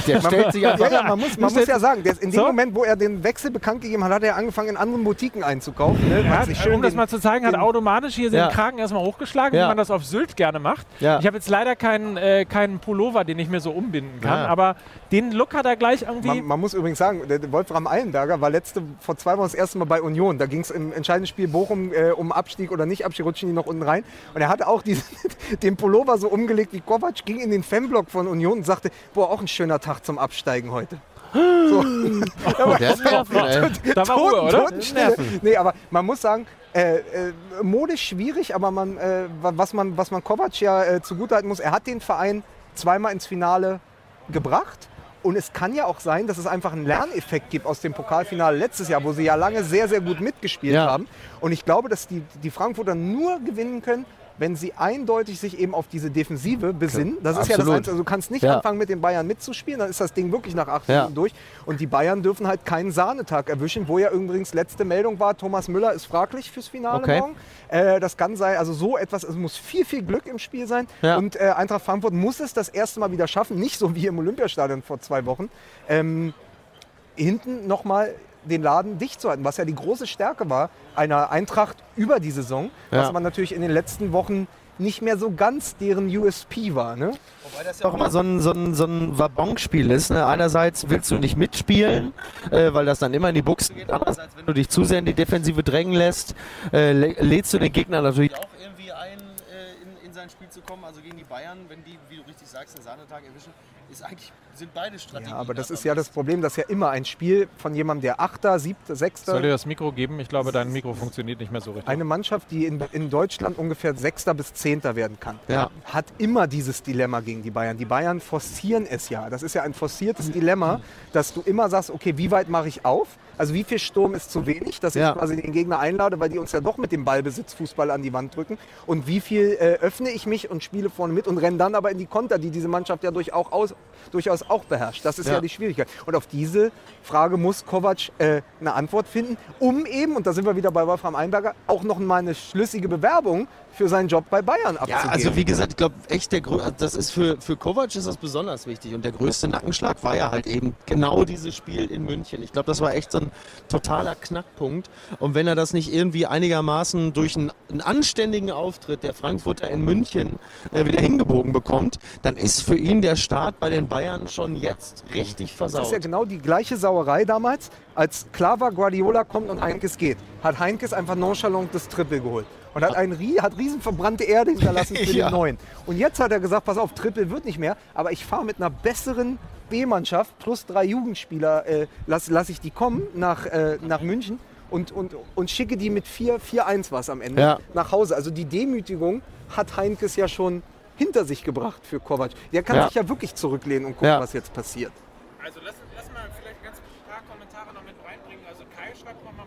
Der stellt sich einfach. Ja, ja, man muss, man muss ja sagen, der in dem So? Moment, wo er den Wechsel bekannt gegeben hat, hat er angefangen, in anderen Boutiquen einzukaufen. Ne? Ja, schön um das mal zu zeigen, hat automatisch hier den Kragen erstmal hochgeschlagen, wie man das auf Sylt gerne macht. Ich habe jetzt leider keinen, äh, keinen Pullover, den ich mir so umbinden kann, aber den Look hat er gleich irgendwie. Man, man muss übrigens sagen, Wolfram Eilenberger war letzte, vor zwei Wochen das erste Mal bei Union. Da ging es im entscheidenden Spiel Bochum äh, um Abstieg oder nicht Abstieg, rutschen die noch unten rein. Und er hatte auch diesen, den Pullover so umgelegt wie Kovac, ging in den Fanblock von Union und sagte, boah, auch ein schöner Tag zum Absteigen heute. So. Oh, der ist nervig, ey. da war Ruhe, oder? Nee, aber man muss sagen, äh, äh, modisch schwierig, aber man, äh, wa- was, man, was man Kovac ja äh, zugutehalten muss, er hat den Verein zweimal ins Finale gebracht. Und es kann ja auch sein, dass es einfach einen Lerneffekt gibt aus dem Pokalfinale letztes Jahr, wo sie ja lange sehr, sehr gut mitgespielt Ja. haben. Und ich glaube, dass die, die Frankfurter nur gewinnen können, wenn sie eindeutig sich eben auf diese Defensive besinnen. Das ist ja das absolut. Einzige. Also du kannst nicht Ja. anfangen, mit den Bayern mitzuspielen, dann ist das Ding wirklich nach acht Ja. Minuten durch. Und die Bayern dürfen halt keinen Sahnetag erwischen, wo ja übrigens letzte Meldung war, Thomas Müller ist fraglich fürs Finale Okay. morgen. Äh, das kann sein, also so etwas, es muss viel, viel Glück im Spiel sein. Ja. Und äh, Eintracht Frankfurt muss es das erste Mal wieder schaffen, nicht so wie im Olympiastadion vor zwei Wochen, ähm, hinten nochmal den Laden dicht zu halten, was ja die große Stärke war einer Eintracht über die Saison, Ja. was man natürlich in den letzten Wochen nicht mehr so ganz deren USP war. Ne? Wobei das ja auch immer so ein, so ein, so ein Wabonspiel ist. Ne? Einerseits willst du nicht mitspielen, äh, weil das dann immer in die Buchse geht. Andererseits, wenn du dich zu sehr in die Defensive drängen lässt, äh, lä- lädst du den Gegner natürlich auch irgendwie ein, äh, in, in sein Spiel zu kommen. Also gegen die Bayern, wenn die, wie du richtig sagst, den Sahnetag erwischen, ist eigentlich, sind beide Strategien. Ja, aber das ist ja das Problem, dass ja immer ein Spiel von jemandem, der Achter, Siebter, Sechster, Soll dir das Mikro geben? Ich glaube, dein Mikro funktioniert nicht mehr so richtig. eine Mannschaft, die in, in Deutschland ungefähr Sechster bis Zehnter werden kann, Ja. hat immer dieses Dilemma gegen die Bayern. Die Bayern forcieren es ja. Das ist ja ein forciertes Dilemma, dass du immer sagst, okay, wie weit mache ich auf? Also wie viel Sturm ist zu wenig, dass Ja. ich quasi den Gegner einlade, weil die uns ja doch mit dem Ballbesitz Fußball an die Wand drücken. Und wie viel äh, öffne ich mich und spiele vorne mit und renne dann aber in die Konter, die diese Mannschaft ja durch auch aus, durchaus auch beherrscht. Das ist ja. Ja. die Schwierigkeit. Und auf diese Frage muss Kovac äh, eine Antwort finden, um eben, und da sind wir wieder bei Wolfram Einberger, auch noch mal eine schlüssige Bewerbung für seinen Job bei Bayern Ja, abzugeben. also wie gesagt, ich glaube echt, der grö- das ist für, für Kovac ist das besonders wichtig. Und der größte Nackenschlag war ja halt eben genau dieses Spiel in München. Ich glaube, das war echt so ein totaler Knackpunkt. Und wenn er das nicht irgendwie einigermaßen durch einen, einen anständigen Auftritt der Frankfurter in München äh, wieder hingebogen bekommt, dann ist für ihn der Start bei den Bayern schon jetzt richtig Das ist ja versaut. genau die gleiche Sauerei damals, als klar war, Guardiola kommt und Heinkes geht. Hat Heinkes einfach nonchalant das Triple geholt. Und hat, ein, Rie- hat riesen verbrannte Erde hinterlassen für Ja. den Neuen. Und jetzt hat er gesagt, pass auf, Triple wird nicht mehr, aber ich fahre mit einer besseren B-Mannschaft plus drei Jugendspieler, äh, lasse lass ich die kommen nach, äh, nach München und, und, und schicke die mit 4-1 was am Ende Ja. nach Hause. Also die Demütigung hat Heinkes ja schon hinter sich gebracht für Kovac. Der kann Ja. sich ja wirklich zurücklehnen und gucken, Ja. was jetzt passiert. Also lass, lass mal vielleicht ganz paar Kommentare noch mit reinbringen. Also Kai schreibt nochmal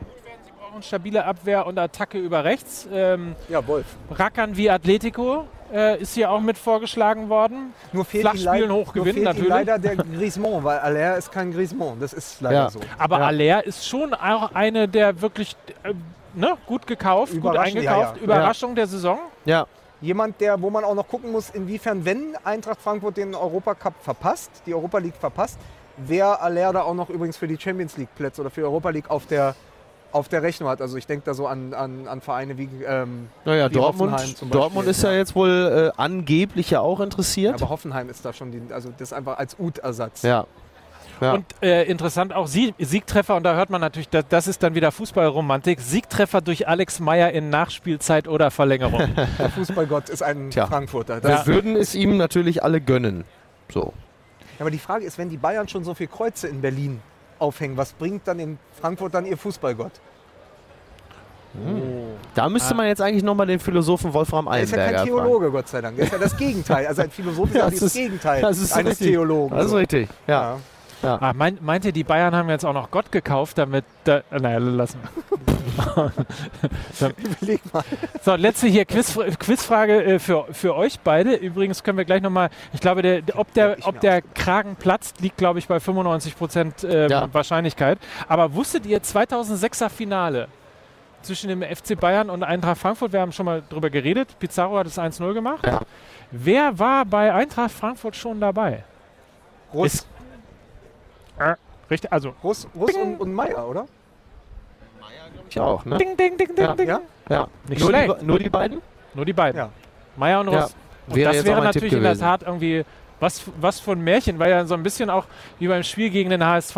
Brauchen stabile Abwehr und Attacke über rechts. Ähm, Ja, Wolf. Rackern wie Atletico äh, ist hier auch mit vorgeschlagen worden. Nur fehlt, Flach ihm, leid- spielen, hoch gewinnen, natürlich. leider der Griezmann, weil Aller ist kein Griezmann. Das ist leider Ja. so. Aber Ja. Aller ist schon auch eine der wirklich äh, ne, gut gekauft, gut eingekauft. ja. Überraschung der Saison. Ja, Jemand, der, wo man auch noch gucken muss, inwiefern, wenn Eintracht Frankfurt den Europacup verpasst, die Europa League verpasst, wer Aller da auch noch übrigens für die Champions League Plätze oder für die Europa League auf der, auf der Rechnung hat. Also ich denke da so an, an, an Vereine wie ähm, naja, Wie Dortmund, Hoffenheim zum Beispiel, Dortmund ist ja, ja. jetzt wohl äh, angeblich ja auch interessiert. aber Hoffenheim ist da schon, die, also das einfach als Ut-Ersatz. ja. Ja. Und äh, interessant auch Sie Siegtreffer, und da hört man natürlich, das, das ist dann wieder Fußballromantik. Siegtreffer durch Alex Meyer in Nachspielzeit oder Verlängerung. Der Fußballgott ist ein Tja. Frankfurter. Wir Das, würden es ihm natürlich alle gönnen. So. Aber die Frage ist, wenn die Bayern schon so viele Kreuze in Berlin aufhängen, was bringt dann in Frankfurt dann ihr Fußballgott? Da müsste man jetzt eigentlich nochmal den Philosophen Wolfram Er ist ja Eilenberger kein fragen. Theologe, Gott sei Dank. Er ist ja das Gegenteil. Also ein Philosoph ist ja, Das das, ist- Gegenteil das ist eines richtig. Theologen. Das ist richtig, ja. Ja. Ah, meint, meint ihr, die Bayern haben jetzt auch noch Gott gekauft, damit. Da, äh, naja, lassen. Überleg mal. So, letzte hier Quiz, Quizfrage äh, für, für euch beide. Übrigens können wir gleich nochmal, ich glaube, der, ob, der, ob der Kragen platzt, liegt, glaube ich, bei 95 Prozent ähm, Ja. Wahrscheinlichkeit. Aber wusstet ihr 2006er Finale zwischen dem FC Bayern und Eintracht Frankfurt? Wir haben schon mal drüber geredet. Pizarro hat es 1-0 gemacht. Ja. Wer war bei Eintracht Frankfurt schon dabei? Russ, Ist- Äh, richtig, also Russ, Russ und, und Meier, oder? Ich auch, ne? ding, ding, ding, ding, Ja. ding. Ja? Ja. Nicht nur, schlecht. die, nur die beiden? Nur die beiden. Ja. Meier und Russ. Ja. Und Wäre das wäre natürlich in der. Tat irgendwie was, was für ein Märchen, weil ja so ein bisschen auch wie beim Spiel gegen den HSV,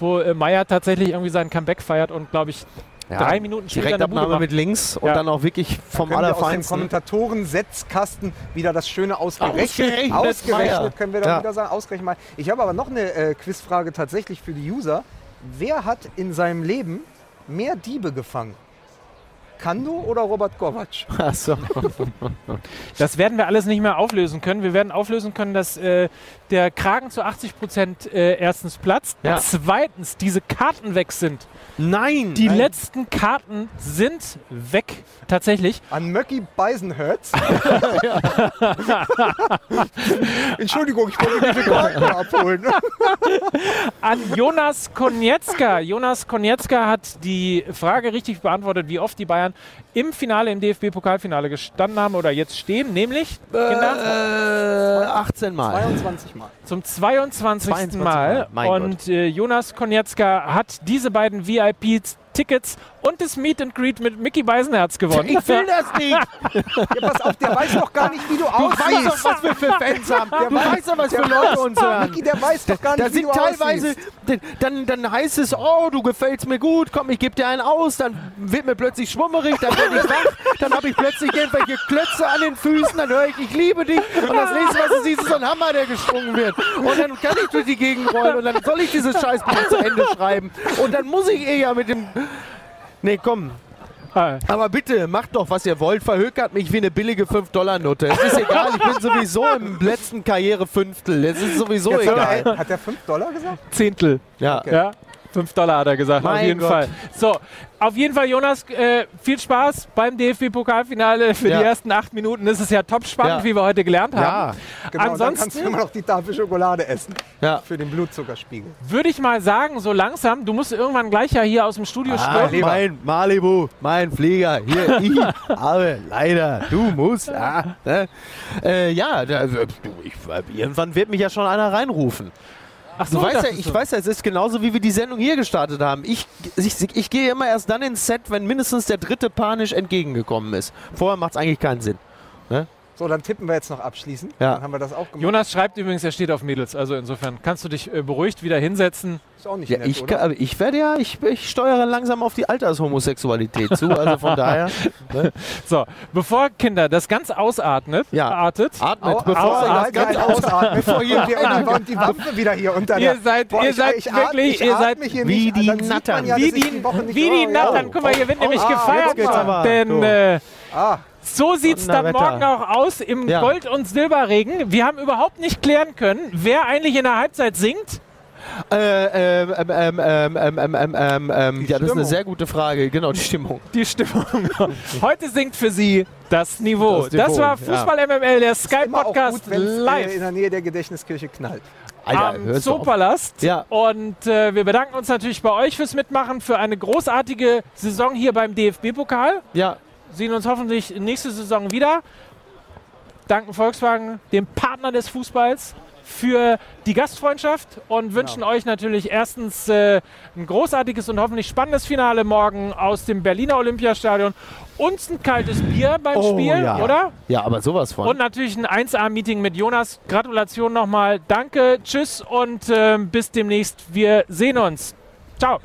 wo äh, Meier tatsächlich irgendwie sein Comeback feiert und glaube ich Ja. drei Minuten später Direktabnahme mit links und Ja. dann auch wirklich vom Können wir aus dem Allerfeinsten. Kommentatoren-Setzkasten wieder das schöne ausgerechnet. Ausgerechnet Ausgerechnet können wir dann Ja. wieder sagen. Ausgerechnet mal. Ich habe aber noch eine äh, Quizfrage tatsächlich für die User. Wer hat in seinem Leben mehr Diebe gefangen? Kando oder Robert Kovac? Achso. Das werden wir alles nicht mehr auflösen können. Wir werden auflösen können, dass äh, der Kragen zu 80 Prozent äh, erstens platzt, Ja. zweitens diese Karten weg sind. Nein! Die letzten Karten sind weg, tatsächlich. An Möcki Beisenherz. Entschuldigung, ich wollte diese Karten abholen. an Jonas Konietzka. Jonas Konietzka hat die Frage richtig beantwortet, wie oft die Bayern im Finale, im DFB-Pokalfinale gestanden haben oder jetzt stehen, nämlich Kinder, Äh, 18 Mal. 22 Mal. zum 22. 22 Mal. Mal, Und äh, Jonas Konietzka hat diese beiden VIP-Tickets und das Meet and Greet mit Mickey Beisenherz gewonnen. Ich will das nicht! Ja, pass auf, der weiß doch gar nicht, wie du Du weißt doch, aussiehst. was wir für Fans haben. Du weiß- weißt doch, was für der Leute uns hören. Micky, der weiß doch gar nicht, Da wie sind du teilweise, aussiehst. dann, dann heißt es, oh, du gefällst mir gut, komm, ich gebe dir einen aus, dann wird mir plötzlich schwummerig, dann werde ich wach, dann habe ich plötzlich irgendwelche Klötze an den Füßen, dann höre ich, ich liebe dich und das nächste, was du siehst, ist so ein Hammer, der geschwungen wird. Und dann kann ich durch die Gegend rollen und dann soll ich dieses Scheißbuch zu Ende schreiben und dann muss ich eher mit dem... Nee, komm, Ah, aber bitte, macht doch, was ihr wollt. Verhökert mich wie eine billige 5-Dollar-Note. Es ist egal, ich bin sowieso im letzten Karrierefünftel. Es ist sowieso Jetzt egal. hat er 5 Dollar gesagt? Zehntel. Ja. Ja, 5 Dollar hat er gesagt, auf Mein jeden Gott. Fall. So, auf jeden Fall, Jonas, äh, viel Spaß beim DFB-Pokalfinale. Für Ja. die ersten acht Minuten ist es ja top spannend, Ja. wie wir heute gelernt haben. Ja, Genau, dann kannst du Ansonsten immer noch die Tafel Schokolade essen. ja. Für den Blutzuckerspiegel. würde ich mal sagen, so langsam, du musst irgendwann gleich ja hier aus dem Studio Ah, stürmen. mein Malibu, mein Flieger, hier, ich habe leider, du musst. Ah, ne? äh, ja, da, du, ich, irgendwann wird mich ja schon einer reinrufen. Ach Du weißt ja, ich du. weiß ja, es ist genauso wie wir die Sendung hier gestartet haben. Ich, ich, ich gehe immer erst dann ins Set, wenn mindestens der dritte panisch entgegengekommen ist. Vorher macht es eigentlich keinen Sinn. So, dann tippen wir jetzt noch abschließend. Ja. Dann haben wir das auch gemacht. Jonas schreibt übrigens, er steht auf Mädels. Also insofern kannst du dich äh, beruhigt wieder hinsetzen. Ist auch nicht Ja, nett, ich, oder? kann- aber ich werde ja, ich, ich steuere langsam auf die Altershomosexualität zu, also von daher. Ne? So, bevor Kinder das ganz ausatmet, Ja. artet, Atmet, Au- bevor er halt ganz ein Ausatmen, bevor hier und die, und die Wampe wieder hier unter Ihr der- seid- ihr ich, seid ich wirklich- ich ihr seid hier wie die Nattern. Ja, wie die, oh, Nattern. Guck mal, hier wird nämlich ah, gefeiert. Denn äh, Ah, so sieht es dann morgen auch aus im ja. Gold- und Silberregen. Wir haben überhaupt nicht klären können, wer eigentlich in der Halbzeit singt. Äh, ähm, ähm, ähm, ja, das ist eine sehr gute Frage. Genau, die Stimmung. Die Stimmung. Heute singt für Sie das Niveau. Das, Niveau, das war Fußball ja. MML, der Sky-Podcast live. In der Nähe der Gedächtniskirche knallt. Alter, am Zoopalast. Ja. Und äh, wir bedanken uns natürlich bei euch fürs Mitmachen, für eine großartige Saison hier beim DFB-Pokal. Ja. Sehen uns hoffentlich nächste Saison wieder. Danken Volkswagen, dem Partner des Fußballs, für die Gastfreundschaft und wünschen euch natürlich erstens äh, ein großartiges und hoffentlich spannendes Finale morgen aus dem Berliner Olympiastadion und ein kaltes Bier beim Oh, Spiel, ja. oder? ja, aber sowas von. Und natürlich ein 1A-Meeting mit Jonas. Gratulation nochmal. Danke, tschüss und äh, bis demnächst. Wir sehen uns. Ciao.